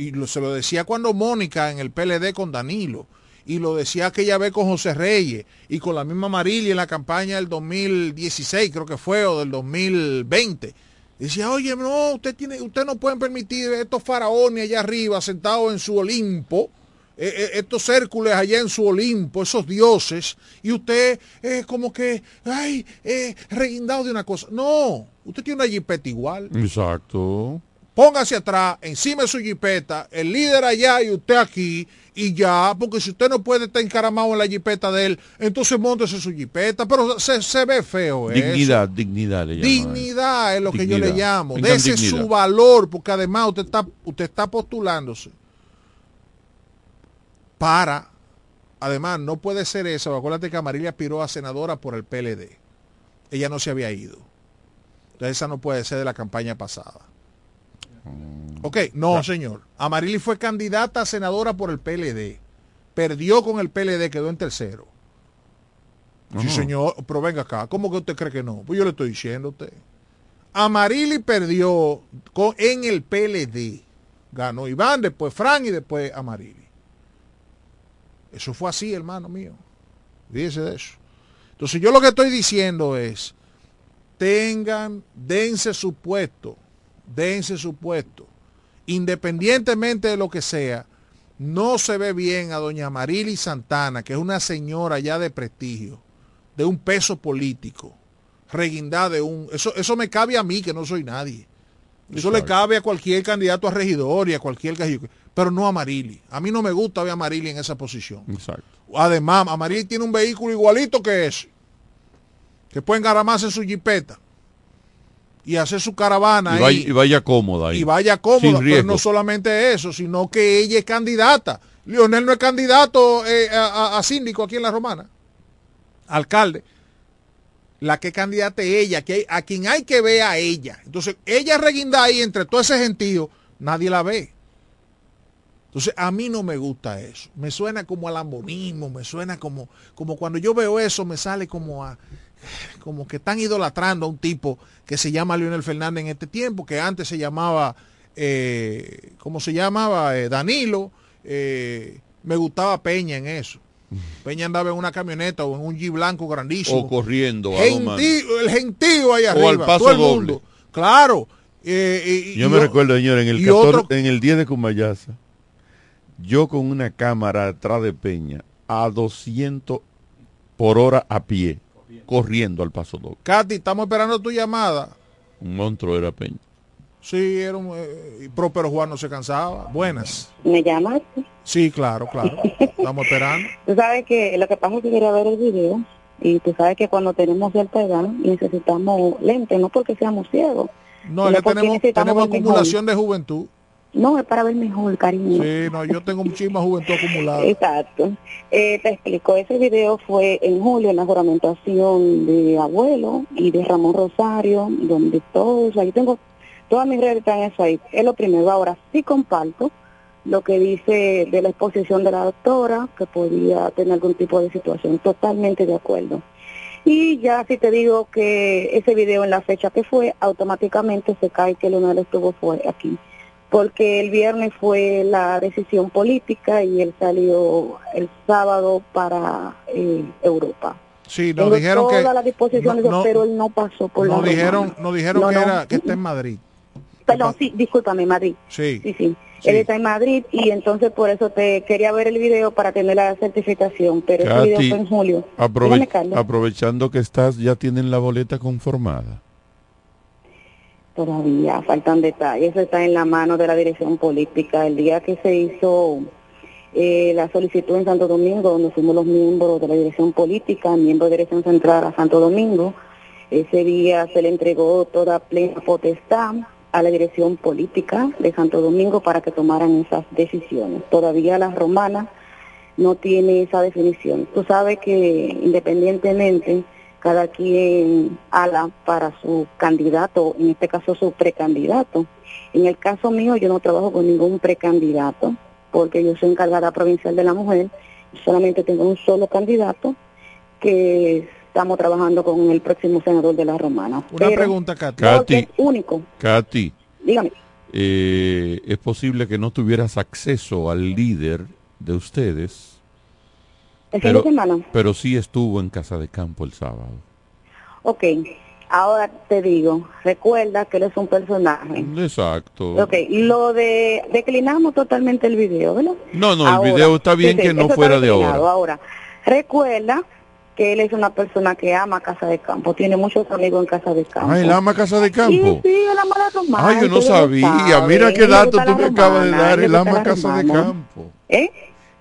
Speaker 7: y se lo decía cuando Mónica en el PLD con Danilo, y lo decía aquella vez con José Reyes, y con la misma Marilia en la campaña del 2016, creo que fue, o del 2020. Decía, oye, no, usted, tiene, usted no puede permitir estos faraones allá arriba sentados en su Olimpo, eh, eh, estos Hércules allá en su Olimpo, esos dioses, y usted es como que, ay, eh, de una cosa. No, usted tiene una jipeta igual.
Speaker 5: Exacto.
Speaker 7: Póngase atrás, encima de su jipeta, el líder allá y usted aquí, y ya, porque si usted no puede estar encaramado en la jipeta de él, entonces montese su jipeta, pero se, se ve feo
Speaker 5: Dignidad,
Speaker 7: eso.
Speaker 5: dignidad le.
Speaker 7: Dignidad es lo que yo le llamo. Dese
Speaker 5: dignidad.
Speaker 7: su valor, porque además usted está, usted está postulándose para, además no puede ser eso, acuérdate que Amarilia aspiró a senadora por el PLD. Ella no se había ido. Entonces esa no puede ser de la campaña pasada. Ok, no, señor. Amarili fue candidata a senadora por el PLD. Perdió con el PLD, quedó en tercero. Sí,
Speaker 5: Ajá.
Speaker 7: señor, pero venga acá. ¿Cómo que usted cree que no? Pues yo le estoy diciendo a usted. Amarili perdió con, en el PLD. Ganó Iván, después Fran y después Amarili. Eso fue así, hermano mío. Fíjese de eso. Entonces yo lo que estoy diciendo es, tengan, dense su puesto, dense su puesto. Independientemente de lo que sea, no se ve bien a doña Marily Santana, que es una señora ya de prestigio, de un peso político, reguindada de un... Eso, eso me cabe a mí, que no soy nadie. Eso le cabe a cualquier candidato a regidor y a cualquier pero no a Marily. A mí no me gusta ver a Marily en esa posición.
Speaker 5: Exacto.
Speaker 7: Además, Amaril tiene un vehículo igualito que ese. Que puede engaramarse en su jipeta. Y hacer su caravana
Speaker 5: Y
Speaker 7: ahí.
Speaker 5: vaya, y vaya cómoda ahí.
Speaker 7: y vaya cómoda. Pero no solamente eso, sino que ella es candidata. Leonel no es candidato eh, a, a- a síndico aquí en la Romana. Alcalde. La que candidata es ella, que hay- a quien hay que ver a ella. Entonces, ella reguinda ahí entre todo ese gentío, nadie la ve. Entonces, a mí no me gusta eso. Me suena como al ambonismo, me suena como, como cuando yo veo eso, me sale como a, como que están idolatrando a un tipo que se llama Leonel Fernández en este tiempo, que antes se llamaba, eh, ¿cómo se llamaba? Eh, Danilo. eh, me gustaba Peña en eso. Peña andaba en una camioneta o en un Jeep blanco grandísimo.
Speaker 5: O corriendo.
Speaker 7: Gentío, el gentío ahí
Speaker 5: O
Speaker 7: arriba.
Speaker 5: al paso
Speaker 7: todo el
Speaker 5: doble.
Speaker 7: mundo. Claro. eh,
Speaker 5: Yo me recuerdo, señor, en el,
Speaker 7: y
Speaker 5: 14
Speaker 7: otro-
Speaker 5: en el 10 de Cumayaza, yo con una cámara atrás de Peña a 200 por hora a pie, corriendo al paso doble.
Speaker 7: Katy, estamos esperando tu llamada.
Speaker 5: Un monstruo era Peña.
Speaker 7: Sí, era un, eh, pero, pero Juan no se cansaba. Buenas.
Speaker 17: ¿Me llamaste?
Speaker 7: Sí, claro, claro. Estamos esperando.
Speaker 17: Tú sabes que lo que pasa es que quería ver el video y tú sabes que cuando tenemos cierta edad necesitamos lentes, no porque seamos ciegos.
Speaker 7: No, es que
Speaker 17: porque
Speaker 7: tenemos,
Speaker 17: mejor.
Speaker 7: acumulación de juventud.
Speaker 17: No, es para ver mejor, cariño.
Speaker 7: Sí, no, yo tengo muchísima juventud acumulada.
Speaker 17: Exacto. Eh, te explico, ese video fue en julio en la juramentación de abuelo y de Ramón Rosario, donde todos, ahí tengo, todas mis redes están eso ahí. Es lo primero. Ahora sí comparto lo que dice de la exposición de la doctora, que podía tener algún tipo de situación. Totalmente de acuerdo. Y ya si te digo que ese video en la fecha que fue, automáticamente se cae que Leonel estuvo fue aquí porque el viernes fue la decisión política y él salió el sábado para eh, Europa.
Speaker 7: Sí, nos
Speaker 17: Tengo
Speaker 7: dijeron que
Speaker 17: todas las disposiciones,
Speaker 7: no- no-
Speaker 17: pero él no pasó por la
Speaker 7: nos dijeron,
Speaker 17: Romana.
Speaker 7: nos dijeron
Speaker 17: No,
Speaker 7: que
Speaker 17: no.
Speaker 7: era que está en Madrid.
Speaker 17: Perdón, sí, discúlpame, Madrid.
Speaker 7: Sí.
Speaker 17: Sí, sí. Él está en Madrid y entonces por eso te quería ver el video para tener la certificación, pero ese video
Speaker 5: Katy,
Speaker 17: fue en julio.
Speaker 5: aprove-
Speaker 17: Dígame, Carlos.
Speaker 5: aprovechando que estás, ya tienen la boleta conformada.
Speaker 17: Todavía faltan detalles, eso está en la mano de la dirección política. El día que se hizo eh, la solicitud en Santo Domingo, donde fuimos los miembros de la dirección política, miembros de dirección central a Santo Domingo, ese día se le entregó toda plena potestad a la dirección política de Santo Domingo para que tomaran esas decisiones. Todavía la romana no tiene esa definición. Tú sabes que independientemente cada quien ala para su candidato, en este caso su precandidato. En el caso mío yo no trabajo con ningún precandidato porque yo soy encargada provincial de la mujer, solamente tengo un solo candidato que estamos trabajando con el próximo senador de la Romana.
Speaker 7: Una
Speaker 17: Pero
Speaker 7: pregunta, Katy.
Speaker 17: es
Speaker 5: Katy.
Speaker 17: único,
Speaker 5: Katy,
Speaker 17: dígame.
Speaker 5: eh, es posible que no tuvieras acceso al líder de ustedes,
Speaker 17: El fin
Speaker 5: pero,
Speaker 17: de semana.
Speaker 5: pero sí estuvo en Casa de Campo el sábado.
Speaker 17: Ok, Ahora te digo, recuerda que él es un personaje.
Speaker 5: Exacto.
Speaker 17: Ok, lo de declinamos totalmente el video, ¿verdad?
Speaker 5: No, no, el
Speaker 17: Ahora,
Speaker 5: video está bien
Speaker 17: sí, sí,
Speaker 5: que no
Speaker 17: eso está
Speaker 5: fuera de ahora.
Speaker 17: Ahora, recuerda que él es una persona que ama Casa de Campo, tiene muchos amigos en Casa de Campo.
Speaker 5: Ah, él ama Casa de
Speaker 17: Sí,
Speaker 5: Campo.
Speaker 17: sí, él ama la romana.
Speaker 5: Ay, yo no sabía. Mira qué dato tú me acabas de dar.
Speaker 17: él
Speaker 5: ama Casa de. Campo.
Speaker 17: ¿Eh?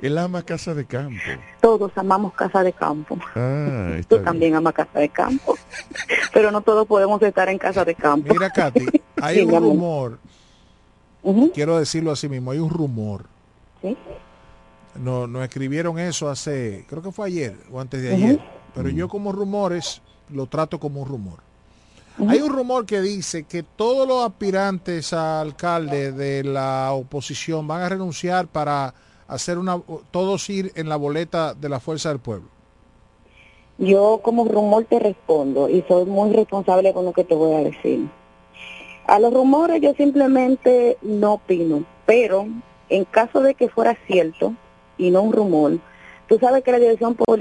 Speaker 5: Él ama Casa de Campo.
Speaker 17: Todos amamos Casa de Campo.
Speaker 5: Ah, está
Speaker 17: Tú
Speaker 5: bien.
Speaker 17: también amas Casa de Campo. Pero no todos podemos estar en Casa de Campo.
Speaker 7: Mira, Katy, hay
Speaker 17: Sí,
Speaker 7: un rumor, quiero decirlo así mismo, hay un rumor.
Speaker 17: Sí.
Speaker 7: No, nos escribieron eso hace, creo que fue ayer o antes de ayer. Pero yo como rumores lo trato como un rumor. Hay un rumor que dice que todos los aspirantes a alcalde de la oposición van a renunciar para hacer una, todos ir en la boleta de la fuerza del pueblo.
Speaker 17: Yo como rumor te respondo y soy muy responsable con lo que te voy a decir. A los rumores yo simplemente no opino, pero en caso de que fuera cierto y no un rumor, tú sabes que la dirección política